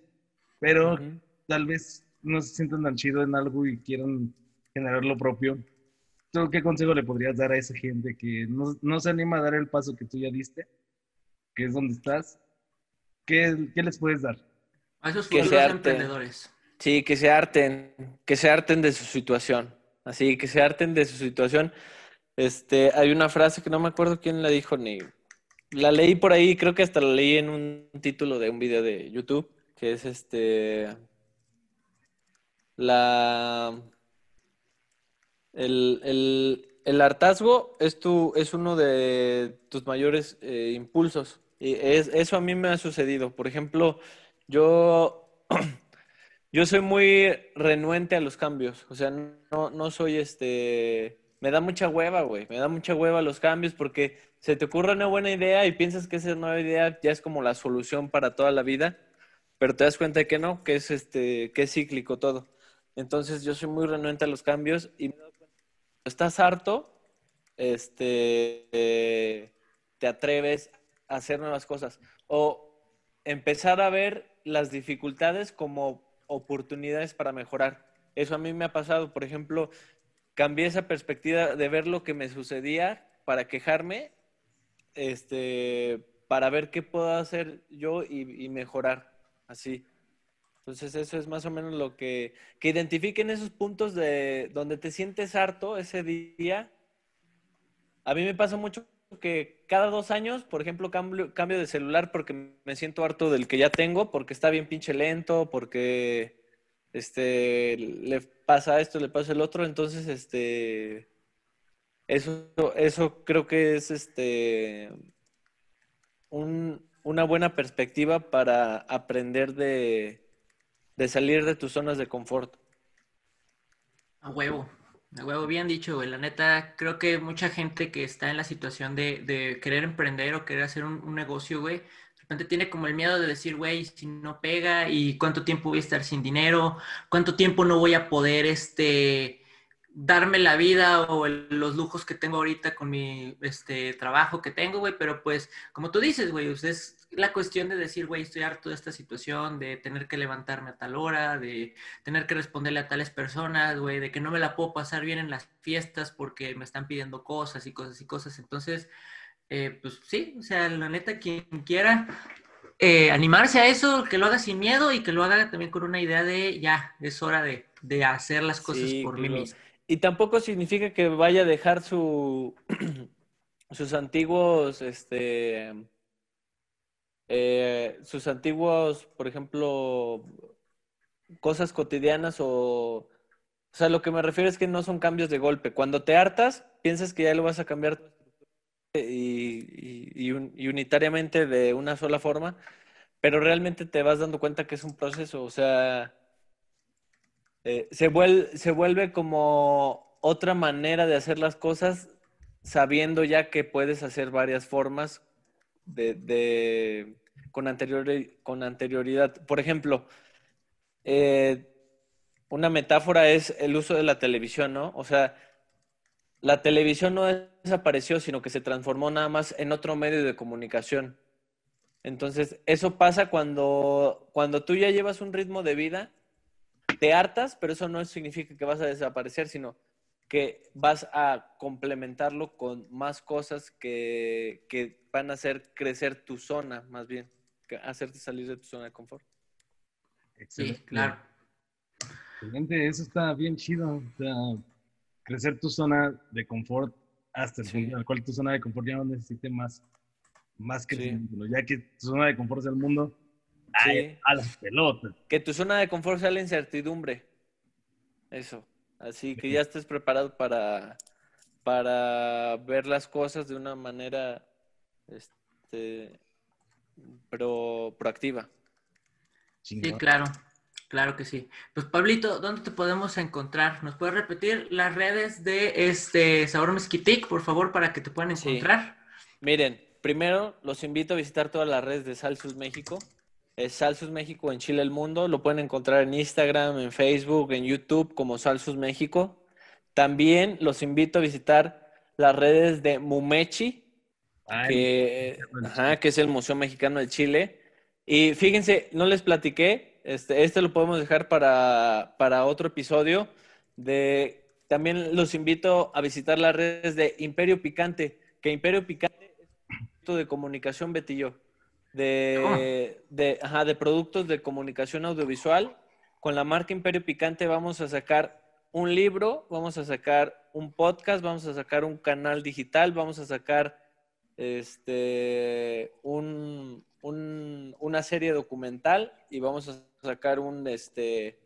[SPEAKER 2] pero
[SPEAKER 1] Ujú.
[SPEAKER 2] tal vez no se sientan tan chido en algo y quieran generar lo propio. ¿Tú qué consejo le podrías dar a esa gente que no, no se anima a dar el paso que tú ya diste, que es donde estás? ¿Qué, qué les puedes dar?
[SPEAKER 3] A esos
[SPEAKER 1] Que se
[SPEAKER 3] futuros
[SPEAKER 1] harten.
[SPEAKER 3] emprendedores.
[SPEAKER 1] Sí, que se harten, que se harten de su situación. Así, que se harten de su situación. Este, hay una frase que no me acuerdo quién la dijo ni la leí por ahí, creo que hasta la leí en un título de un video de YouTube, que es este la el, el, el hartazgo es tu, es uno de tus mayores eh, impulsos. Y es, eso a mí me ha sucedido. Por ejemplo, yo yo soy muy renuente a los cambios. O sea, no, no soy este. Me da mucha hueva, güey. Me da mucha hueva los cambios porque se te ocurre una buena idea y piensas que esa nueva idea ya es como la solución para toda la vida, pero te das cuenta de que no, que es este, que es cíclico todo. Entonces yo soy muy renuente a los cambios y me estás harto, este, eh, te atreves a hacer nuevas cosas o empezar a ver las dificultades como oportunidades para mejorar. Eso a mí me ha pasado. Por ejemplo, cambié esa perspectiva de ver lo que me sucedía para quejarme, este, para ver qué puedo hacer yo y, y mejorar. Así. Entonces eso es más o menos lo que, que identifiquen esos puntos de donde te sientes harto ese día. A mí me pasa mucho que cada dos años, por ejemplo, cambio, cambio de celular porque me siento harto del que ya tengo, porque está bien pinche lento, porque este le pasa esto, le pasa el otro, entonces este eso, eso creo que es este un- una buena perspectiva para aprender de, de salir de tus zonas de confort.
[SPEAKER 3] A huevo, a huevo, bien dicho, güey. La neta, creo que mucha gente que está en la situación de, de querer emprender o querer hacer un, negocio, güey, de repente tiene como el miedo de decir, güey, si no pega y cuánto tiempo voy a estar sin dinero, cuánto tiempo no voy a poder, este, darme la vida o los lujos que tengo ahorita con mi, este, trabajo que tengo, güey. Pero pues, como tú dices, güey, pues, es la cuestión de decir, güey, estoy harto de esta situación, de tener que levantarme a tal hora, de tener que responderle a tales personas, güey, de que no me la puedo pasar bien en las fiestas porque me están pidiendo cosas y cosas y cosas. Entonces, eh, pues sí, o sea, la neta, quien quiera eh, animarse a eso, que lo haga sin miedo y que lo haga también con una idea de ya, es hora de, de hacer las cosas
[SPEAKER 1] Sí,
[SPEAKER 3] por mí mismo.
[SPEAKER 1] Y tampoco significa que vaya a dejar su, sus antiguos, este, eh, sus antiguos, por ejemplo, cosas cotidianas o... O sea, lo que me refiero es que no son cambios de golpe. Cuando te hartas, piensas que ya lo vas a cambiar y, y- y un- y unitariamente de una sola forma, pero realmente te vas dando cuenta que es un proceso. O sea, eh, se se vuelve como otra manera de hacer las cosas sabiendo ya que puedes hacer varias formas de, de- con, anteriori- con anterioridad. Por ejemplo, eh, una metáfora es el uso de la televisión, ¿no? O sea, la televisión no desapareció, sino que se transformó nada más en otro medio de comunicación. Entonces, eso pasa cuando, cuando tú ya llevas un ritmo de vida, te hartas, pero eso no significa que vas a desaparecer, sino que vas a complementarlo con más cosas que, que van a hacer crecer tu zona, más bien, que hacerte salir de tu zona de confort.
[SPEAKER 3] Sí,
[SPEAKER 2] Excelente.
[SPEAKER 3] claro.
[SPEAKER 2] Excelente, eso está bien chido. O sea, crecer tu zona de confort hasta el
[SPEAKER 1] Sí.
[SPEAKER 2] punto al cual tu zona de confort ya no necesite más, más
[SPEAKER 1] Sí.
[SPEAKER 2] crecimiento. ¿no? Ya que tu zona de confort es el mundo,
[SPEAKER 1] Sí.
[SPEAKER 2] ay, a las pelotas.
[SPEAKER 1] Que tu zona de confort sea la incertidumbre. Eso. Así que ya estés preparado para, para ver las cosas de una manera este, pro- proactiva.
[SPEAKER 3] Sí, claro, claro que sí. Pues Pablito, ¿dónde te podemos encontrar? ¿Nos puedes repetir las redes de este Sabor Mezquitic, por favor, para que te puedan
[SPEAKER 1] Sí.
[SPEAKER 3] encontrar?
[SPEAKER 1] Miren, primero los invito a visitar todas las redes de Salsus México. Es Salsus México en Chile el Mundo. Lo pueden encontrar en Instagram, en Facebook, en YouTube como Salsus México. También los invito a visitar las redes de Mumechi,
[SPEAKER 2] Ay,
[SPEAKER 1] que, ajá, que es el Museo Mexicano de Chile. Y fíjense, no les platiqué, este, este lo podemos dejar para, para otro episodio. De, también los invito a visitar las redes de Imperio Picante, que Imperio Picante es un proyecto de comunicación, Betillo, de, de, ajá, de productos de comunicación audiovisual. Con la marca Imperio Picante vamos a sacar un libro, vamos a sacar un podcast, vamos a sacar un canal digital, vamos a sacar este, un, un- una serie documental y vamos a sacar un, este,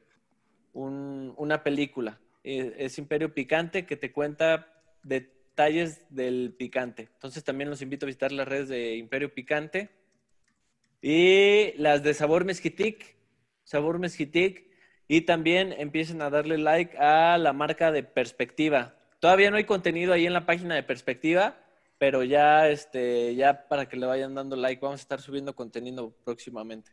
[SPEAKER 1] un- una película. Eh, Es Imperio Picante que te cuenta detalles del picante. Entonces también los invito a visitar las redes de Imperio Picante y las de Sabor Mezquitic, Sabor Mezquitic y también empiecen a darle like a la marca de Perspectiva. Todavía no hay contenido ahí en la página de Perspectiva, pero ya, este, ya para que le vayan dando like, vamos a estar subiendo contenido próximamente.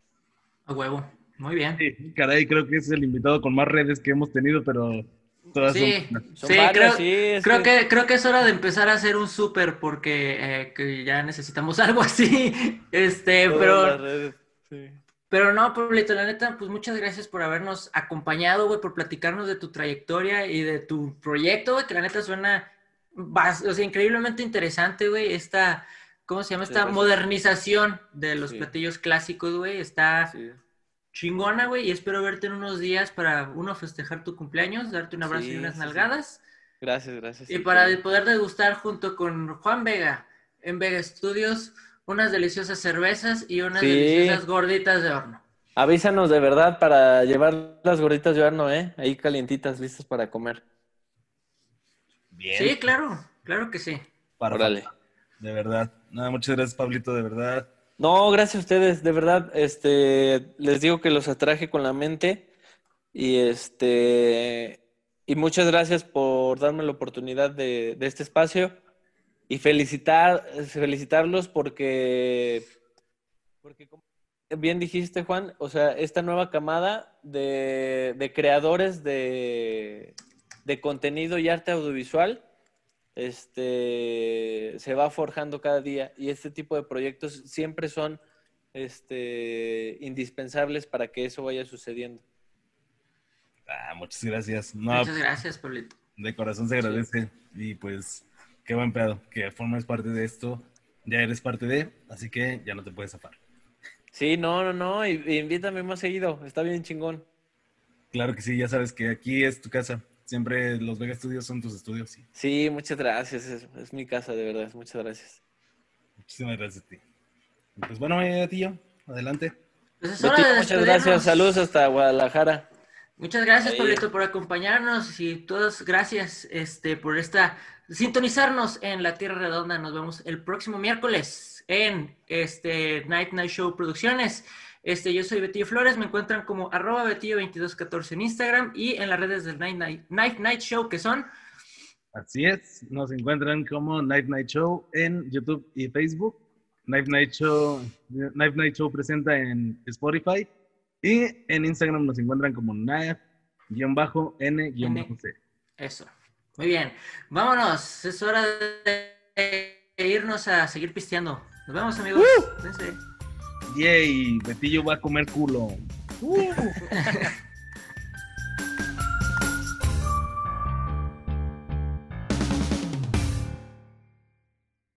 [SPEAKER 3] A huevo. Muy bien.
[SPEAKER 2] Sí, caray, creo que es el invitado con más redes que hemos tenido, pero todas
[SPEAKER 3] Sí,
[SPEAKER 2] son...
[SPEAKER 1] Son
[SPEAKER 3] sí,
[SPEAKER 1] varios,
[SPEAKER 3] creo,
[SPEAKER 1] sí,
[SPEAKER 3] creo
[SPEAKER 1] que-
[SPEAKER 3] que, creo que es hora de empezar a hacer un súper porque eh, que ya necesitamos algo así. Este,
[SPEAKER 1] todas
[SPEAKER 3] pero,
[SPEAKER 1] las redes, sí.
[SPEAKER 3] pero no, Pablito, la neta, pues muchas gracias por habernos acompañado, güey, por platicarnos de tu trayectoria y de tu proyecto, güey, que la neta suena o sea, increíblemente interesante, güey. Esta, ¿cómo se llama? Esta
[SPEAKER 1] gracias.
[SPEAKER 3] modernización de los
[SPEAKER 1] Sí.
[SPEAKER 3] platillos clásicos, güey. Está
[SPEAKER 1] Sí.
[SPEAKER 3] chingona, güey, y espero verte en unos días para, uno, festejar tu cumpleaños, darte un abrazo y unas nalgadas.
[SPEAKER 1] Gracias, gracias.
[SPEAKER 3] Y para
[SPEAKER 1] claro.
[SPEAKER 3] poder degustar junto con Juan Vega en Vega Studios unas deliciosas cervezas y unas deliciosas gorditas de horno.
[SPEAKER 1] Avísanos de verdad para llevar las gorditas de horno, ¿eh? Ahí calientitas, listas para comer.
[SPEAKER 2] Bien.
[SPEAKER 3] Sí, claro, claro que sí.
[SPEAKER 2] Para
[SPEAKER 1] Órale.
[SPEAKER 2] De verdad. Nada, muchas gracias, Pablito, de verdad.
[SPEAKER 1] No, gracias a ustedes, de verdad, este, les digo que los atraje con la mente y este, y muchas gracias por darme la oportunidad de, de este espacio y felicitar, felicitarlos porque, porque como bien dijiste, Juan, o sea, esta nueva camada de, de creadores de, de contenido y arte audiovisual este, se va forjando cada día y este tipo de proyectos siempre son este, indispensables para que eso vaya sucediendo.
[SPEAKER 2] Ah, muchas gracias. No,
[SPEAKER 3] Muchas gracias, Pablito.
[SPEAKER 2] de corazón se agradece. Y pues, qué buen pedo, que formes parte de esto. Ya eres parte de, así que ya no te puedes zafar.
[SPEAKER 1] Sí, no, no, no, y, y invítame más seguido, está bien chingón.
[SPEAKER 2] Claro que sí, ya sabes que aquí es tu casa. Siempre los Vega Studios son tus estudios. Sí.
[SPEAKER 1] Sí, muchas gracias, es, es mi casa, de verdad, muchas gracias.
[SPEAKER 2] Muchísimas gracias a ti. Pues bueno, eh, tío, adelante.
[SPEAKER 3] Pues es hora
[SPEAKER 1] Betty,
[SPEAKER 3] de
[SPEAKER 1] muchas gracias, saludos hasta Guadalajara.
[SPEAKER 3] Muchas gracias,
[SPEAKER 1] Ahí.
[SPEAKER 3] Pablito, por acompañarnos y todas gracias este, por esta sintonizarnos en la Tierra Redonda. Nos vemos el próximo miércoles en este Night Night Show Producciones. Este, yo soy Betillo Flores, me encuentran como arroba Betillo2214 en Instagram y en las redes del Night Night, Night Night Show que son
[SPEAKER 2] Así es, nos encuentran como Night Night Show en YouTube y Facebook. Night Night Show, Night Night Show presenta en Spotify y en Instagram nos encuentran como Night-N-C.
[SPEAKER 3] Eso. Muy bien. Vámonos. Es hora de irnos a seguir pisteando. Nos vemos, amigos. Cuídense.
[SPEAKER 2] Yay, Betillo va a comer culo.